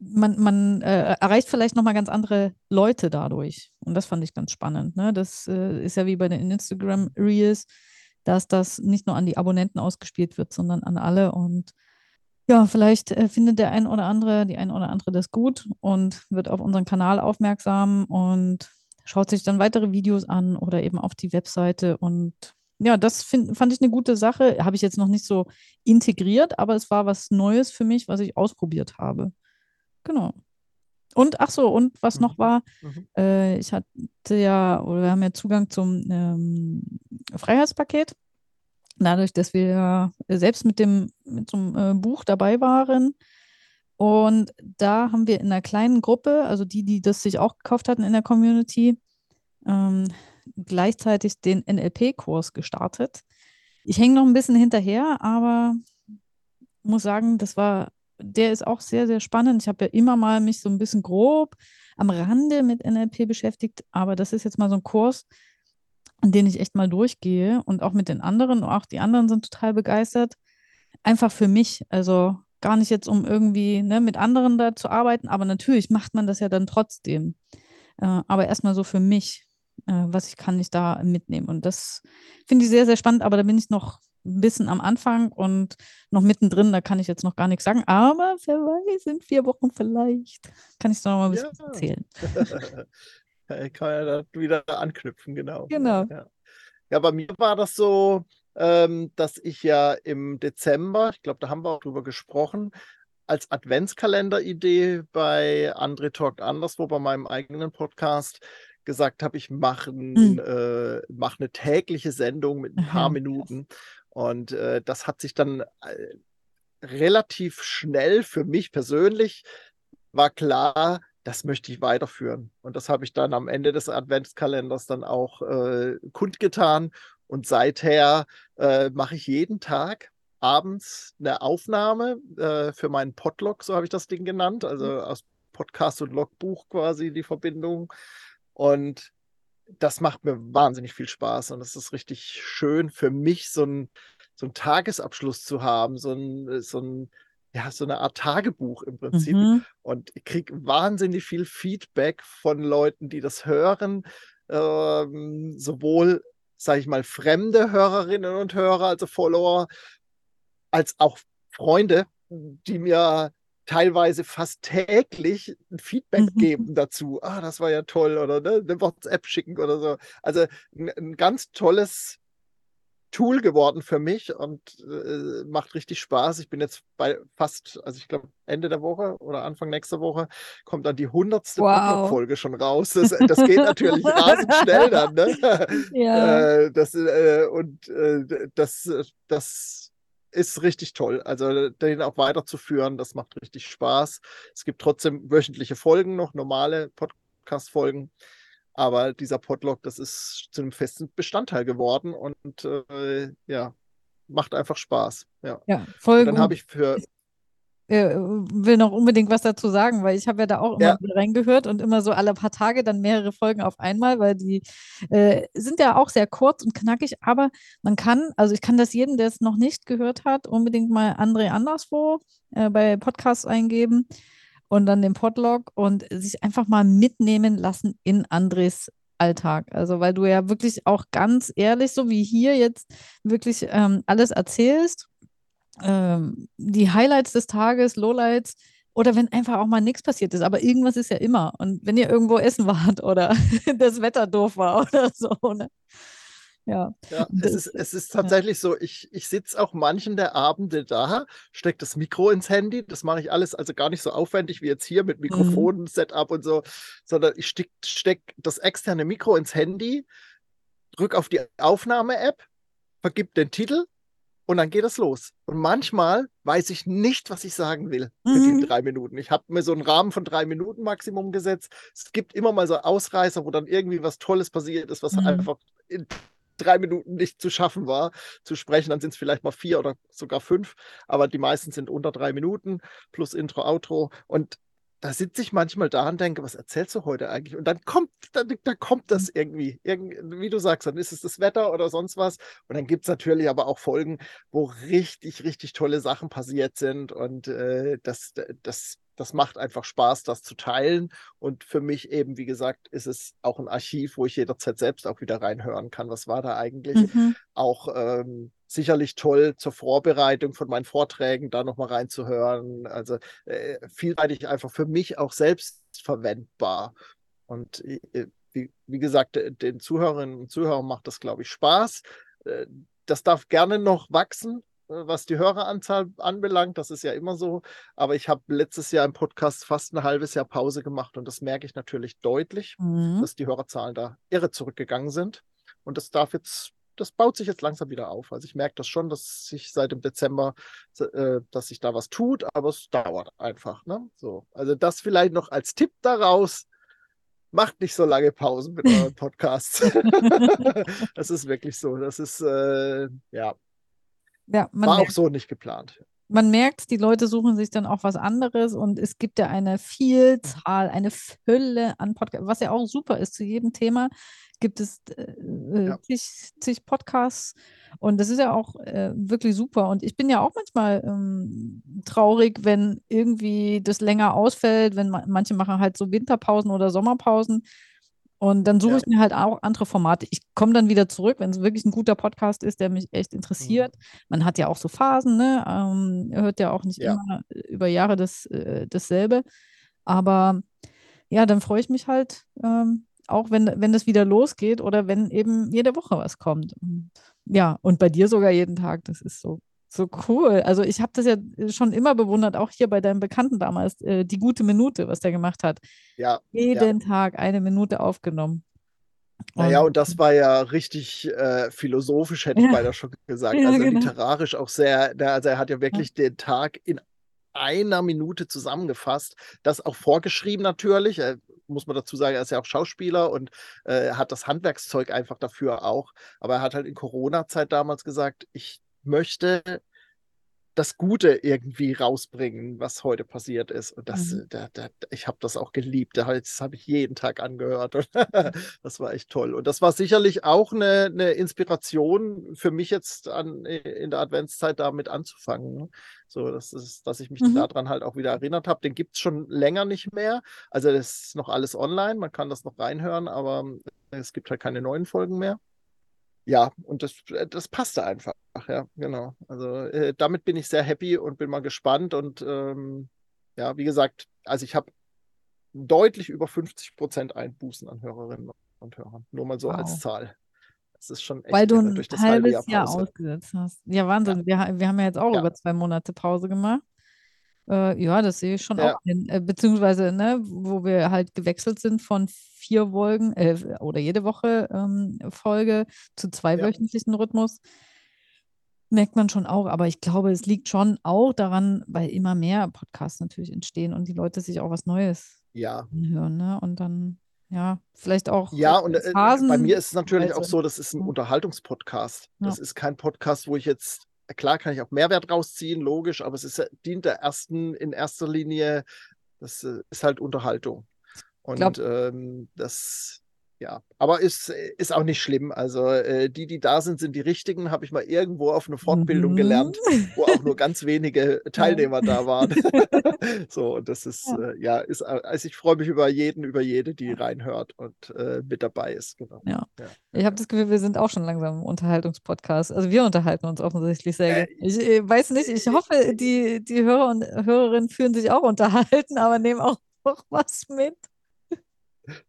man, man äh, erreicht vielleicht nochmal ganz andere Leute dadurch. Und das fand ich ganz spannend. Ne? Das äh, ist ja wie bei den Instagram Reels, dass das nicht nur an die Abonnenten ausgespielt wird, sondern an alle. Und ja, vielleicht äh, findet der ein oder andere, die ein oder andere das gut und wird auf unseren Kanal aufmerksam und schaut sich dann weitere Videos an oder eben auf die Webseite. Und ja, das find, fand ich eine gute Sache. Habe ich jetzt noch nicht so integriert, aber es war was Neues für mich, was ich ausprobiert habe. Genau. Und ach so, und was noch Mhm. war, Mhm. äh, ich hatte ja, oder wir haben ja Zugang zum ähm, Freiheitspaket. Dadurch, dass wir selbst mit dem mit so einem äh, Buch dabei waren. Und da haben wir in einer kleinen Gruppe, also die, die das sich auch gekauft hatten in der Community, ähm, gleichzeitig den NLP-Kurs gestartet. Ich hänge noch ein bisschen hinterher, aber muss sagen, das war, der ist auch sehr, sehr spannend. Ich habe ja immer mal mich so ein bisschen grob am Rande mit NLP beschäftigt, aber das ist jetzt mal so ein Kurs, den ich echt mal durchgehe und auch mit den anderen, auch die anderen sind total begeistert. Einfach für mich, also gar nicht jetzt, um irgendwie ne, mit anderen da zu arbeiten, aber natürlich macht man das ja dann trotzdem. Äh, aber erstmal so für mich, äh, was ich kann ich da mitnehmen. Und das finde ich sehr, sehr spannend, aber da bin ich noch ein bisschen am Anfang und noch mittendrin, da kann ich jetzt noch gar nichts sagen, aber wer weiß, in vier Wochen vielleicht kann ich da noch mal ein bisschen Ja. erzählen. Kann ja da wieder anknüpfen, genau. Genau. Ja, ja, bei mir war das so, ähm, dass ich ja im Dezember, ich glaube, da haben wir auch drüber gesprochen, als Adventskalender-Idee bei André Talkt Anderswo, bei meinem eigenen Podcast, gesagt habe, ich mache ein, Hm. äh, mach eine tägliche Sendung mit ein paar. Minuten. Und äh, das hat sich dann äh, relativ schnell für mich persönlich war klar, das möchte ich weiterführen. Und das habe ich dann am Ende des Adventskalenders dann auch äh, kundgetan. Und seither äh, mache ich jeden Tag abends eine Aufnahme äh, für meinen Podlog, so habe ich das Ding genannt, also aus Podcast und Logbuch quasi die Verbindung. Und das macht mir wahnsinnig viel Spaß und es ist richtig schön für mich, so ein so einen Tagesabschluss zu haben, so ein, so ein ja, so eine Art Tagebuch im Prinzip. Mhm. Und ich kriege wahnsinnig viel Feedback von Leuten, die das hören. Ähm, sowohl, sage ich mal, fremde Hörerinnen und Hörer, also Follower, als auch Freunde, die mir teilweise fast täglich ein Feedback Mhm. geben dazu. Ah, das war ja toll oder ne, eine WhatsApp schicken oder so. Also ein, ein ganz tolles Tool geworden für mich und äh, macht richtig Spaß. Ich bin jetzt bei fast, also ich glaube Ende der Woche oder Anfang nächster Woche kommt dann die hundertste Wow. Folge schon raus. Das, das geht natürlich rasend schnell dann. Ne? Ja. Äh, das, äh, und äh, das, das ist richtig toll. Also den auch weiterzuführen, das macht richtig Spaß. Es gibt trotzdem wöchentliche Folgen noch, normale Podcast-Folgen. Aber dieser Podlog, das ist zu einem festen Bestandteil geworden und äh, ja, macht einfach Spaß. Ja. Ja, voll Und dann habe ich für, äh, will noch unbedingt was dazu sagen, weil ich habe ja da auch immer Ja. reingehört und immer so alle paar Tage dann mehrere Folgen auf einmal, weil die äh, sind ja auch sehr kurz und knackig, aber man kann, also ich kann das jedem, der es noch nicht gehört hat, unbedingt mal André Anderswo äh, bei Podcasts eingeben und dann den Podlog und sich einfach mal mitnehmen lassen in Andres Alltag. Also weil du ja wirklich auch ganz ehrlich, so wie hier jetzt wirklich ähm, alles erzählst ähm, die Highlights des Tages, Lowlights oder wenn einfach auch mal nichts passiert ist. Aber irgendwas ist ja immer. Und wenn ihr irgendwo essen wart oder das Wetter doof war oder so. Ne? Ja. Ja, es das- ist, es ist tatsächlich so, ich, ich sitze auch manchen der Abende da, stecke das Mikro ins Handy. Das mache ich alles also gar nicht so aufwendig wie jetzt hier mit Mikrofon, Setup und so, sondern ich stecke steck das externe Mikro ins Handy, drücke auf die Aufnahme-App, vergib den Titel und dann geht es los. Und manchmal weiß ich nicht, was ich sagen will Mhm. die drei Minuten. Ich habe mir so einen Rahmen von drei Minuten Maximum gesetzt. Es gibt immer mal so Ausreißer, wo dann irgendwie was Tolles passiert ist, was Mhm. einfach in drei Minuten nicht zu schaffen war, zu sprechen. Dann sind es vielleicht mal vier oder sogar fünf, aber die meisten sind unter drei Minuten plus Intro, Outro. Und da sitze ich manchmal da und denke, was erzählst du heute eigentlich? Und dann kommt, dann, dann kommt das irgendwie, Irgend, wie du sagst, dann ist es das Wetter oder sonst was. Und dann gibt es natürlich aber auch Folgen, wo richtig, richtig tolle Sachen passiert sind. Und äh, das, das, das macht einfach Spaß, das zu teilen. Und für mich eben, wie gesagt, ist es auch ein Archiv, wo ich jederzeit selbst auch wieder reinhören kann. Was war da eigentlich? Mhm. Auch ähm, sicherlich toll zur Vorbereitung von meinen Vorträgen, da nochmal reinzuhören. Also äh, vielseitig einfach für mich auch selbst verwendbar. Und äh, wie, wie gesagt, äh, den Zuhörerinnen und Zuhörern macht das, glaube ich, Spaß. Äh, das darf gerne noch wachsen, äh, was die Höreranzahl anbelangt. Das ist ja immer so. Aber ich habe letztes Jahr im Podcast fast ein halbes Jahr Pause gemacht und das merke ich natürlich deutlich Mhm. dass die Hörerzahlen da irre zurückgegangen sind. Und das darf jetzt, das baut sich jetzt langsam wieder auf. Also ich merke das schon, dass sich seit dem Dezember, äh, dass sich da was tut, aber es dauert einfach. Ne? So, also das vielleicht noch als Tipp daraus. Macht nicht so lange Pausen mit euren Podcasts. das ist wirklich so. Das ist, äh, ja, Ja, man war auch merkt, so nicht geplant. man merkt, die Leute suchen sich dann auch was anderes und es gibt ja eine Vielzahl, eine Fülle an Podcasts, was ja auch super ist. Zu jedem Thema gibt es äh, äh, Ja. zig, zig Podcasts und das ist ja auch äh, wirklich super. Und ich bin ja auch manchmal ähm, traurig, wenn irgendwie das länger ausfällt, wenn ma manche machen halt so Winterpausen oder Sommerpausen. Und dann suche Ja. ich mir halt auch andere Formate. Ich komme dann wieder zurück, wenn es wirklich ein guter Podcast ist, der mich echt interessiert. Man hat ja auch so Phasen, ne? Ähm, hört ja auch nicht Ja. immer über Jahre das, äh, dasselbe. Aber ja, dann freue ich mich halt, ähm, auch wenn, wenn das wieder losgeht oder wenn eben jede Woche was kommt. Und, ja, und bei dir sogar jeden Tag. Das ist so, so cool. Also ich habe das ja schon immer bewundert, auch hier bei deinem Bekannten damals, äh, die gute Minute, was der gemacht hat. Ja, Jeden Tag eine Minute aufgenommen. Naja, und das war ja richtig äh, philosophisch, hätte Ja. ich beinahe schon gesagt. Ja, also genau. literarisch auch sehr, na, also er hat ja wirklich den Tag in einer Minute zusammengefasst. Das auch vorgeschrieben natürlich. Er, muss man dazu sagen, er ist ja auch Schauspieler und äh, hat das Handwerkszeug einfach dafür auch. Aber er hat halt in Corona-Zeit damals gesagt, ich möchte das Gute irgendwie rausbringen, was heute passiert ist. Und das, Mhm. da, da, ich habe das auch geliebt. Da- Das habe ich jeden Tag angehört. Und das war echt toll. Und das war sicherlich auch eine, eine Inspiration für mich jetzt an, in der Adventszeit damit anzufangen. ne? So, das ist, dass ich mich Mhm. daran halt auch wieder erinnert habe. Den gibt es schon länger nicht mehr. Also das ist noch alles online, man kann das noch reinhören, aber es gibt halt keine neuen Folgen mehr. Ja, und das, äh, das passte einfach. Ja, genau. Also äh, damit bin ich sehr happy und bin mal gespannt. Und ähm, ja, wie gesagt, also ich habe deutlich über 50 Prozent Einbußen an Hörerinnen und Hörern. Nur mal so Wow. als Zahl. Das ist schon echt Weil du ein durch das halbe halbes Jahr Pause. ausgesetzt hast. Ja, Wahnsinn. Wir, ha- wir haben ja jetzt auch Ja. über zwei Monate Pause gemacht. Äh, ja, das sehe ich schon Ja. auch hin. Äh, beziehungsweise, ne, wo wir halt gewechselt sind von vier Folgen äh, oder jede Woche ähm, Folge zu zweiwöchentlichen Rhythmus, merkt man schon auch. Aber ich glaube, es liegt schon auch daran, weil immer mehr Podcasts natürlich entstehen und die Leute sich auch was Neues Ja, anhören, ne? Und dann, ja, vielleicht auch Ja, und äh, Phasen. bei mir ist es natürlich auch Weise. so, das ist ein Ja. Unterhaltungspodcast. Das Ja. ist kein Podcast, wo ich jetzt, klar kann ich auch Mehrwert rausziehen, logisch, aber es ist, dient der ersten, in erster Linie, das äh, ist halt Unterhaltung. Und ähm, das, ja, aber ist, ist auch nicht schlimm. Also äh, die, die da sind, sind die richtigen, habe ich mal irgendwo auf einer Fortbildung Mhm. gelernt, wo auch nur ganz wenige Teilnehmer da waren. so, und das ist, Ja. äh, ja, ist, äh, also ich freue mich über jeden, über jede, die reinhört und äh, mit dabei ist. Genau. Ja. Ja. Ich habe das Gefühl, wir sind auch schon langsam im Unterhaltungspodcast. Also wir unterhalten uns offensichtlich sehr Äh. Ich äh, weiß nicht, ich hoffe, die, die Hörer und Hörerinnen fühlen sich auch unterhalten, aber nehmen auch noch was mit.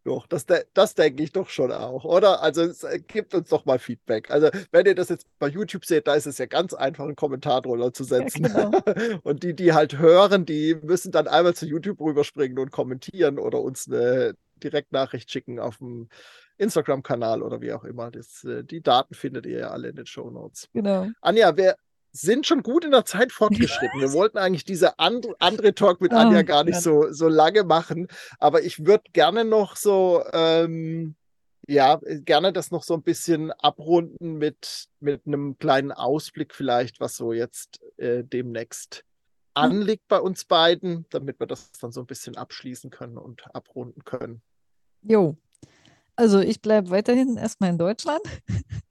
Doch, das, das denke ich doch schon auch, oder? Also es, äh, gebt uns doch mal Feedback. Also wenn ihr das jetzt bei YouTube seht, da ist es ja ganz einfach, einen Kommentar drunter zu setzen. genau. Und die, die halt hören, die müssen dann einmal zu YouTube rüberspringen und kommentieren oder uns eine Direktnachricht schicken auf dem Instagram-Kanal oder wie auch immer. Das, äh, die Daten findet ihr ja alle in den Show Notes. Genau. Anja, wir sind schon gut in der Zeit fortgeschritten. Wir wollten eigentlich diese andre, andere Talk mit Anja Oh gar nicht Gott. so, so lange machen, aber ich würde gerne noch so, ähm, ja, gerne das noch so ein bisschen abrunden mit, mit einem kleinen Ausblick vielleicht, was so jetzt äh, demnächst anliegt bei uns beiden, damit wir das dann so ein bisschen abschließen können und abrunden können. Jo. Also ich bleibe weiterhin erstmal in Deutschland.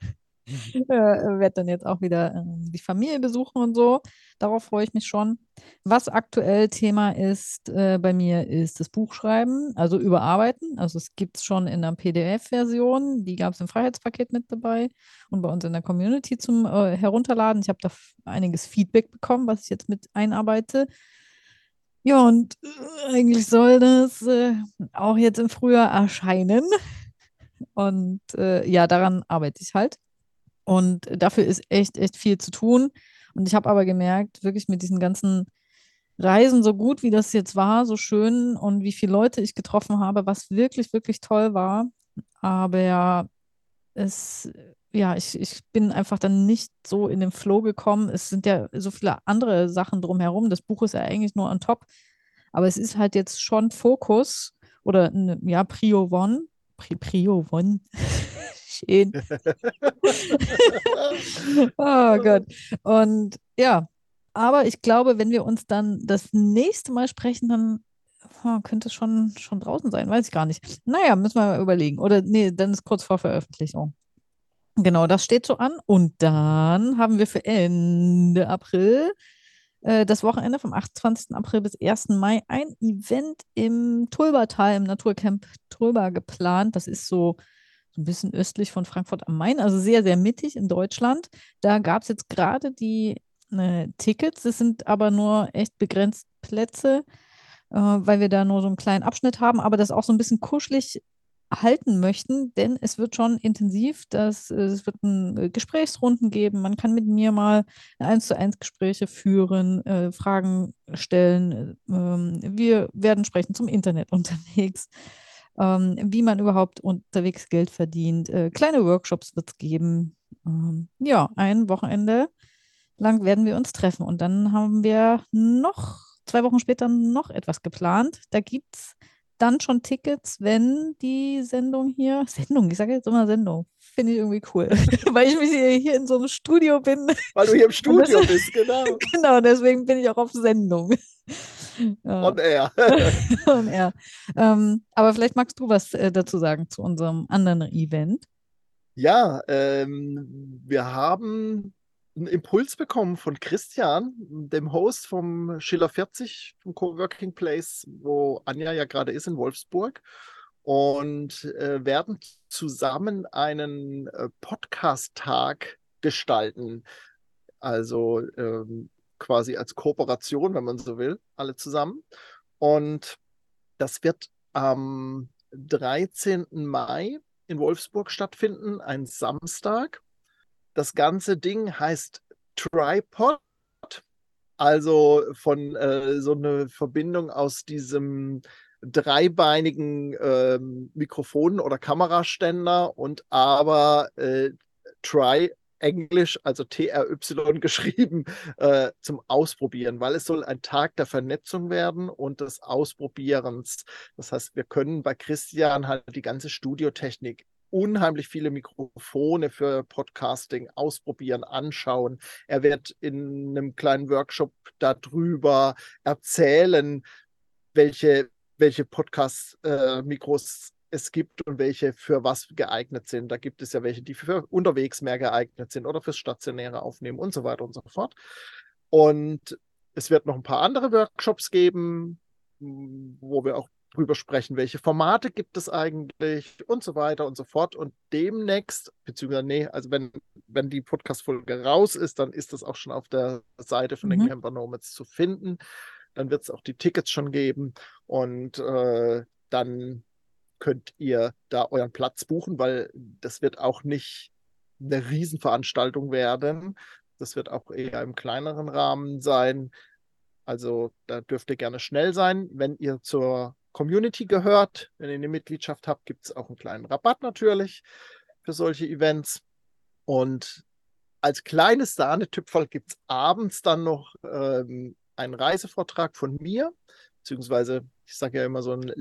äh, werde dann jetzt auch wieder ähm, die Familie besuchen und so. Darauf freue ich mich schon. Was aktuell Thema ist äh, bei mir, ist das Buchschreiben, also überarbeiten. Also es gibt es schon in der PDF-Version, die gab es im Freiheitspaket mit dabei und bei uns in der Community zum äh, Herunterladen. Ich habe da einiges Feedback bekommen, was ich jetzt mit einarbeite. Ja, und äh, eigentlich soll das äh, auch jetzt im Frühjahr erscheinen. Und äh, ja, daran arbeite ich halt. Und dafür ist echt, echt viel zu tun. Und ich habe aber gemerkt, wirklich mit diesen ganzen Reisen, so gut wie das jetzt war, so schön und wie viele Leute ich getroffen habe, was wirklich, wirklich toll war. Aber es, ja, ich, ich bin einfach dann nicht so in den Flow gekommen. Es sind ja so viele andere Sachen drumherum. Das Buch ist ja eigentlich nur on top. Aber es ist halt jetzt schon Fokus oder ja, Prio One. Pri Prio One. Schön. Oh Gott. Und ja, aber ich glaube, wenn wir uns dann das nächste Mal sprechen, dann oh, könnte es schon, schon draußen sein, weiß ich gar nicht. Naja, müssen wir mal überlegen. Oder nee, dann ist kurz vor Veröffentlichung. Genau, das steht so an. Und dann haben wir für Ende April äh, das Wochenende vom 28. April bis 1. Mai ein Event im Tulbertal, im Naturcamp Tulba geplant. Das ist so, so ein bisschen östlich von Frankfurt am Main, also sehr, sehr mittig in Deutschland. Da gab es jetzt gerade die äh, Tickets. Es sind aber nur echt begrenzt Plätze, äh, weil wir da nur so einen kleinen Abschnitt haben, aber das auch so ein bisschen kuschelig halten möchten, denn es wird schon intensiv. Das, äh, es wird ein, äh, Gesprächsrunden geben. Man kann mit mir mal eins zu eins Gespräche führen, äh, Fragen stellen. äh, ähm, wir werden sprechen zum Internet unterwegs. Ähm, wie man überhaupt unterwegs Geld verdient. Äh, kleine Workshops wird es geben. Ähm, ja, ein Wochenende lang werden wir uns treffen. Und dann haben wir noch zwei Wochen später noch etwas geplant. Da gibt es dann schon Tickets, wenn die Sendung hier, Sendung, ich sage jetzt immer Sendung, finde ich irgendwie cool, weil ich mich hier in so einem Studio bin. Weil du hier im Studio das, bist, genau. genau, deswegen bin ich auch auf Sendung. On air. On air. Ähm, aber vielleicht magst du was äh, dazu sagen zu unserem anderen Event. Ja, ähm, wir haben einen Impuls bekommen von Christian, dem Host vom Schiller 40, vom Coworking Place, wo Anja ja gerade ist in Wolfsburg. Und äh, werden zusammen einen äh, Podcast-Tag gestalten. Also ähm, quasi als Kooperation, wenn man so will, alle zusammen. Und das wird am 13. Mai in Wolfsburg stattfinden, ein Samstag. Das ganze Ding heißt Tripod, also von äh, so eine Verbindung aus diesem dreibeinigen äh, Mikrofon oder Kameraständer und aber äh, Tri Englisch, also TRY geschrieben, äh, zum Ausprobieren, weil es soll ein Tag der Vernetzung werden und des Ausprobierens. Das heißt, wir können bei Christian halt die ganze Studiotechnik unheimlich viele Mikrofone für Podcasting ausprobieren, anschauen. Er wird in einem kleinen Workshop darüber erzählen, welche, welche Podcast-Mikros äh, es gibt und welche für was geeignet sind. Da gibt es ja welche, die für unterwegs mehr geeignet sind oder fürs stationäre Aufnehmen und so weiter und so fort. Und es wird noch ein paar andere Workshops geben, wo wir auch drüber sprechen, welche Formate gibt es eigentlich und so weiter und so fort. Und demnächst, beziehungsweise, nee, also wenn, wenn die Podcast-Folge raus ist, dann ist das auch schon auf der Seite von mhm. den Camper Nomads zu finden. Dann wird es auch die Tickets schon geben und äh, dann könnt ihr da euren Platz buchen, weil das wird auch nicht eine Riesenveranstaltung werden. Das wird auch eher im kleineren Rahmen sein. Also da dürft ihr gerne schnell sein. Wenn ihr zur Community gehört. Wenn ihr eine Mitgliedschaft habt, gibt es auch einen kleinen Rabatt natürlich für solche Events. Und als kleines Sahnetüpferl gibt es abends dann noch ähm, einen Reisevortrag von mir, beziehungsweise ich sage ja immer so einen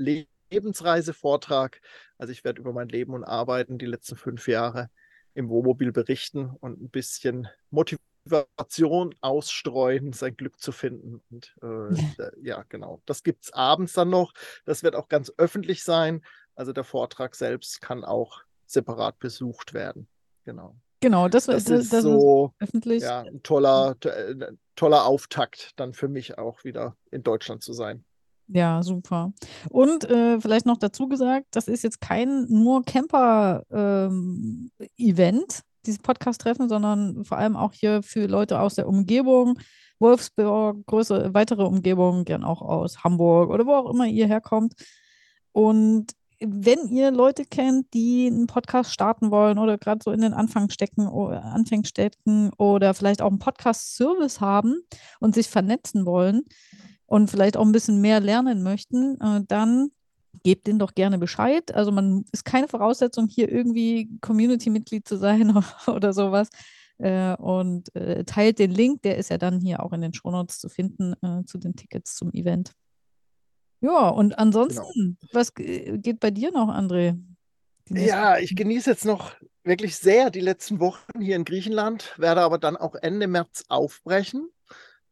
Lebensreisevortrag. Also ich werde über mein Leben und Arbeiten die letzten fünf Jahre im Wohnmobil berichten und ein bisschen Motivation ausstreuen, sein Glück zu finden. Und äh, ja, genau. Das gibt es abends dann noch. Das wird auch ganz öffentlich sein. Also der Vortrag selbst kann auch separat besucht werden. Genau. Genau, das, das, das ist das so ist öffentlich. Ja, ein toller, äh, toller Auftakt dann für mich auch wieder in Deutschland zu sein. Ja, super. Und äh, vielleicht noch dazu gesagt, das ist jetzt kein nur Camper-Event, ähm, dieses Podcast-Treffen, sondern vor allem auch hier für Leute aus der Umgebung, Wolfsburg, größere, weitere Umgebung, gern auch aus Hamburg oder wo auch immer ihr herkommt. Und wenn ihr Leute kennt, die einen Podcast starten wollen oder gerade so in den Anfang stecken, Anfang stecken oder vielleicht auch einen Podcast-Service haben und sich vernetzen wollen und vielleicht auch ein bisschen mehr lernen möchten, äh, dann gebt denen doch gerne Bescheid. Also man ist keine Voraussetzung, hier irgendwie Community-Mitglied zu sein oder sowas. Äh, und äh, teilt den Link, der ist ja dann hier auch in den Shownotes zu finden äh, zu den Tickets zum Event. Ja, und ansonsten, genau. was geht bei dir noch, André? Ja, ich genieße jetzt noch wirklich sehr die letzten Wochen hier in Griechenland, werde aber dann auch Ende März aufbrechen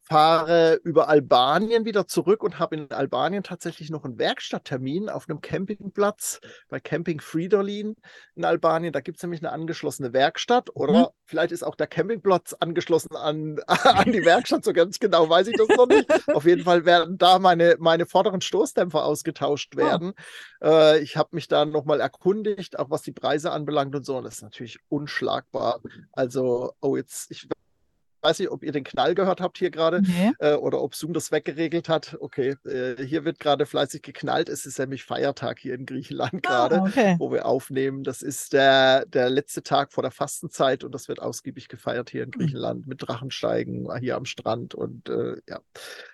fahre über Albanien wieder zurück und habe in Albanien tatsächlich noch einen Werkstatttermin auf einem Campingplatz bei Camping Fridolin in Albanien. Da gibt es nämlich eine angeschlossene Werkstatt oder mhm. vielleicht ist auch der Campingplatz angeschlossen an, an die Werkstatt, so ganz genau weiß ich das noch nicht. auf jeden Fall werden da meine, meine vorderen Stoßdämpfer ausgetauscht ah. werden. Oh. Äh, ich habe mich da nochmal erkundigt, auch was die Preise anbelangt und so. Und das ist natürlich unschlagbar. Also, oh, jetzt, ich weiß nicht, ob ihr den Knall gehört habt hier gerade nee. äh, oder ob Zoom das weggeregelt hat. Okay, äh, hier wird gerade fleißig geknallt. Es ist nämlich Feiertag hier in Griechenland ah, gerade, oh, okay. wo wir aufnehmen. Das ist der, der letzte Tag vor der Fastenzeit und das wird ausgiebig gefeiert hier in hm. Griechenland mhm. mit Drachensteigen hier am Strand und äh, ja.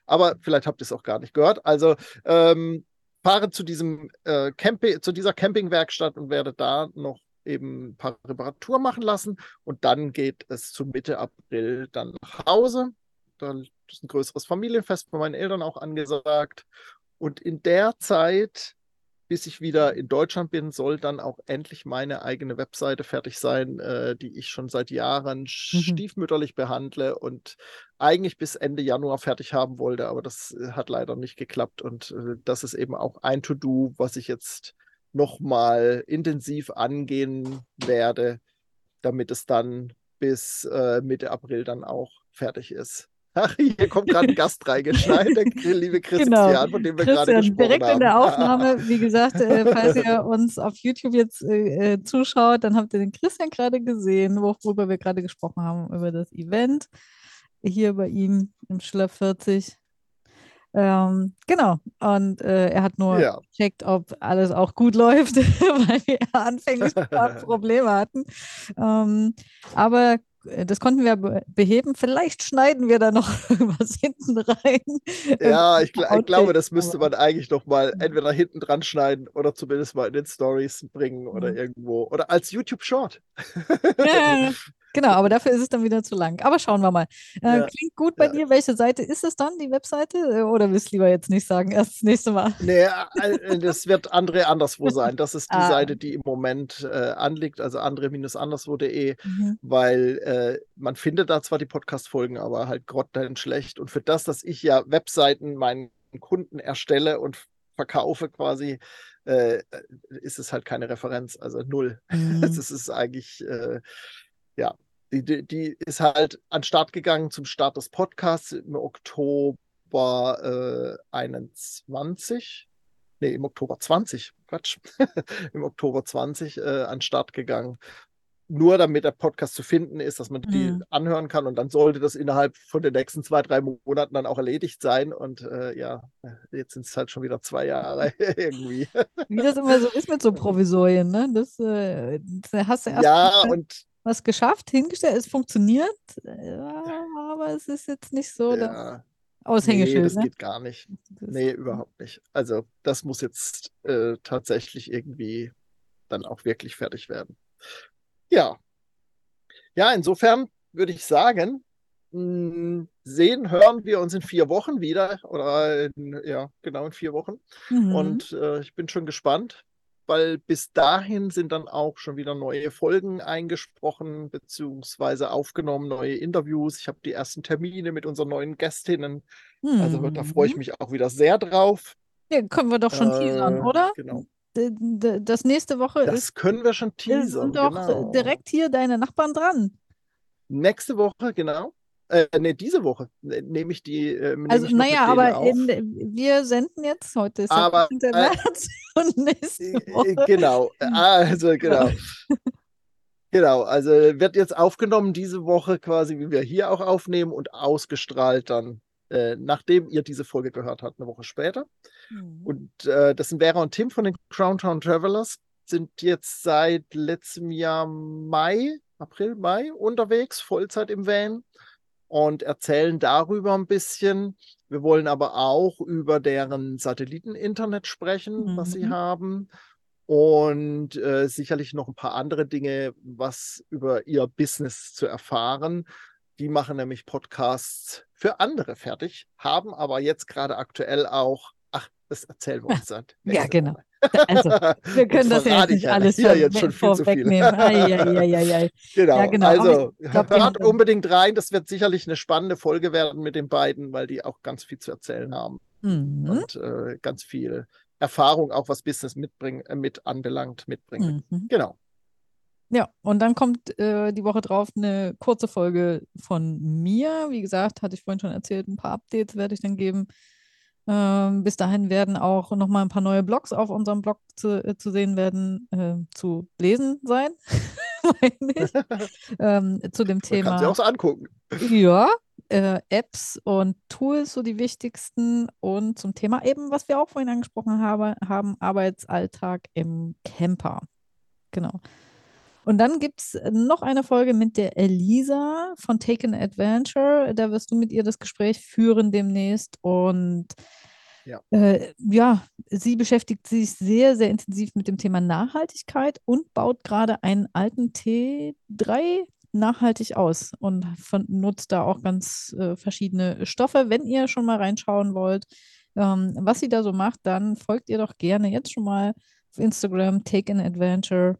Aber vielleicht habt ihr es auch gar nicht gehört. Also ähm, fahre zu diesem äh, Camping, zu dieser Campingwerkstatt und werde da noch eben ein paar Reparaturen machen lassen. Und dann geht es zu Mitte April dann nach Hause. Dann ist ein größeres Familienfest bei meinen Eltern auch angesagt. Und in der Zeit bis ich wieder in Deutschland bin, soll dann auch endlich meine eigene Webseite fertig sein, äh, die ich schon seit Jahren mhm. stiefmütterlich behandle und eigentlich bis Ende Januar fertig haben wollte, aber das äh, hat leider nicht geklappt. Und äh, das ist eben auch ein To-Do, was ich jetzt nochmal intensiv angehen werde, damit es dann bis äh, Mitte April dann auch fertig ist. Ach, hier kommt gerade ein Gast reingeschneit, der liebe Christian, genau. von dem wir gerade gesprochen direkt haben. in der Aufnahme, wie gesagt, äh, falls ihr uns auf YouTube jetzt äh, äh, zuschaut, dann habt ihr den Christian gerade gesehen, worüber wir gerade gesprochen haben, über das Event hier bei ihm im Schlepp 40. Ähm, genau, und äh, er hat nur ja. gecheckt, ob alles auch gut läuft, weil wir anfänglich Probleme hatten. Ähm, aber äh, das konnten wir beheben. Vielleicht schneiden wir da noch was hinten rein. Ja, ich, gl ich glaube, das müsste man eigentlich noch mal entweder hinten dran schneiden oder zumindest mal in den Stories bringen oder mhm. irgendwo. Oder als YouTube-Short. Ja, Genau, aber dafür ist es dann wieder zu lang. Aber schauen wir mal. Äh, ja, klingt gut bei ja. dir. Welche Seite ist es dann, die Webseite? Äh, oder willst du lieber jetzt nicht sagen? Erst das nächste Mal. Nee, äh, das wird andere anderswo sein. Das ist die ah. Seite, die im Moment äh, anliegt, also andere-anderswo.de, mhm. weil äh, man findet da zwar die Podcast-Folgen, aber halt grottenschlecht. schlecht. Und für das, dass ich ja Webseiten meinen Kunden erstelle und verkaufe quasi, äh, ist es halt keine Referenz, also null. Mhm. Es ist eigentlich, äh, ja, die, die, die, ist halt an den Start gegangen zum Start des Podcasts im Oktober äh, 21. Nee, im Oktober 20. Quatsch. Im Oktober 20 äh, an den Start gegangen. Nur damit der Podcast zu finden ist, dass man die mhm. anhören kann und dann sollte das innerhalb von den nächsten zwei, drei Monaten dann auch erledigt sein. Und äh, ja, jetzt sind es halt schon wieder zwei Jahre irgendwie. Wie das immer so ist mit so Provisorien, ne? Das, äh, das hast du erst. Ja, und was geschafft, hingestellt, es funktioniert, ja, aber es ist jetzt nicht so ja. Aushängeschild. Nee, das ne? geht gar nicht. Nee, überhaupt nicht. Also das muss jetzt äh, tatsächlich irgendwie dann auch wirklich fertig werden. Ja. Ja, insofern würde ich sagen, mh, hm, sehen, hören wir uns in vier Wochen wieder. Oder in, ja, genau in vier Wochen. Mhm. Und äh, ich bin schon gespannt, weil bis dahin sind dann auch schon wieder neue Folgen eingesprochen beziehungsweise aufgenommen, neue Interviews. Ich habe die ersten Termine mit unseren neuen Gästinnen. Hm. Also da freue ich mich auch wieder sehr drauf. Ja, können wir doch schon äh, teasern, oder? Genau. Das nächste Woche das ist. Das können wir schon teasern. Sind doch genau. direkt hier deine Nachbarn dran. Nächste Woche, genau. Äh, ne, diese Woche ne, nehme ich die. Äh, also, naja, aber in, wir senden jetzt heute ist aber, äh, März und nächste äh, Woche. Genau, also genau. genau, also wird jetzt aufgenommen diese Woche quasi, wie wir hier auch aufnehmen und ausgestrahlt dann, äh, nachdem ihr diese Folge gehört habt, eine Woche später. Mhm. Und äh, das sind Vera und Tim von den Crowntown Travelers, sind jetzt seit letztem Jahr Mai, April, Mai unterwegs, Vollzeit im Van und erzählen darüber ein bisschen. Wir wollen aber auch über deren Satelliteninternet sprechen, mhm. was sie mhm. haben. Und äh, sicherlich noch ein paar andere Dinge, was über ihr Business zu erfahren. Die machen nämlich Podcasts für andere fertig, haben aber jetzt gerade aktuell auch, das erzählen wir uns dann. Ja, genau. Also, wir können das ja nicht alles ja jetzt schon viel zu viel. Ai, genau. Ja, genau. Also glaub, hört unbedingt rein. Das wird sicherlich eine spannende Folge werden mit den beiden, weil die auch ganz viel zu erzählen haben mhm. und äh, ganz viel Erfahrung auch was Business mitbringen, äh, mit anbelangt mitbringen. Mhm. Genau. Ja, und dann kommt äh, die Woche drauf eine kurze Folge von mir. Wie gesagt, hatte ich vorhin schon erzählt, ein paar Updates werde ich dann geben ähm, bis dahin werden auch noch mal ein paar neue Blogs auf unserem Blog zu, äh, zu sehen werden, äh, zu lesen sein, ähm, zu dem Thema. Kann sie auch so angucken. Ja, äh, Apps und Tools, so die wichtigsten. Und zum Thema eben, was wir auch vorhin angesprochen habe, haben, Arbeitsalltag im Camper. Genau. Und dann gibt es noch eine Folge mit der Elisa von Taken Adventure. Da wirst du mit ihr das Gespräch führen demnächst. Und Ja. Äh, ja, sie beschäftigt sich sehr, sehr intensiv mit dem Thema Nachhaltigkeit und baut gerade einen alten T3 nachhaltig aus und von, nutzt da auch ganz äh, verschiedene Stoffe. Wenn ihr schon mal reinschauen wollt, ähm, was sie da so macht, dann folgt ihr doch gerne jetzt schon mal auf Instagram Take an Adventure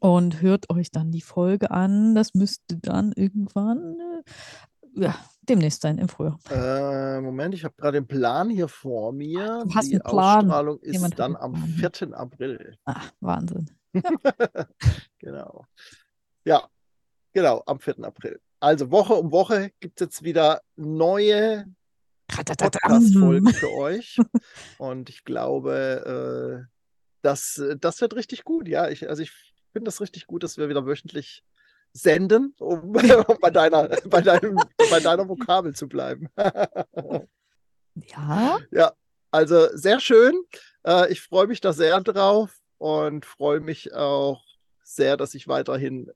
und hört euch dann die Folge an. Das müsste dann irgendwann äh, ja, demnächst sein im Frühjahr. Äh, Moment, ich habe gerade den Plan hier vor mir. Du hast die einen Plan. Ausstrahlung ist Jemand dann am Plan. 4. April. Ah, Wahnsinn. Genau. Ja, genau, am 4. April. Also Woche um Woche gibt es jetzt wieder neue Podcast-Folgen für euch. Und ich glaube, äh, das, das wird richtig gut. Ja, ich, also ich finde das richtig gut, dass wir wieder wöchentlich senden, um, um bei, deiner, bei, deinem, bei deiner Vokabel zu bleiben. Ja, Ja, also sehr schön. Äh, ich freue mich da sehr drauf und freue mich auch sehr, dass ich weiterhin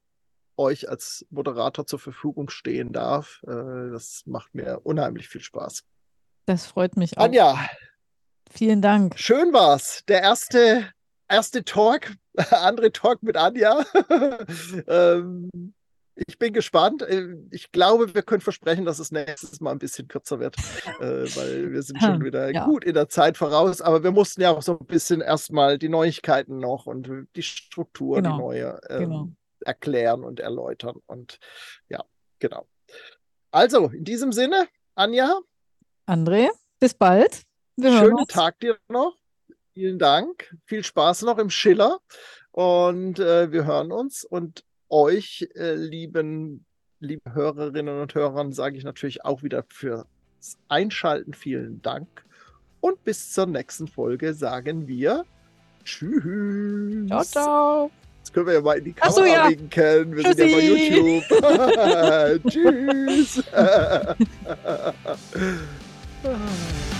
euch als Moderator zur Verfügung stehen darf. Äh, das macht mir unheimlich viel Spaß. das freut mich auch. Anja, Vielen Dank. schön war's. Der erste, erste Talk, andere Talk mit Anja. ähm, ich bin gespannt. Äh, Ich glaube, wir können versprechen, dass es nächstes Mal ein bisschen kürzer wird, äh, weil wir sind schon Hm, wieder ja. gut in der Zeit voraus. Aber wir mussten ja auch so ein bisschen erstmal die Neuigkeiten noch und die Struktur, Genau, die neue, ähm, genau. erklären und erläutern. Und ja, genau. Also, in diesem Sinne, Anja, André, bis bald. Wir schönen. Tag dir noch. Vielen Dank. Viel Spaß noch im Schiller. Und äh, wir hören uns. Und euch, äh, lieben, liebe Hörerinnen und Hörern, sage ich natürlich auch wieder fürs Einschalten vielen Dank. Und bis zur nächsten Folge sagen wir Tschüss. Ciao, ciao. Jetzt können wir ja mal in die Ach so, Kamera ja. winken. Wir sind ja bei Tschüssi. YouTube. Tschüss.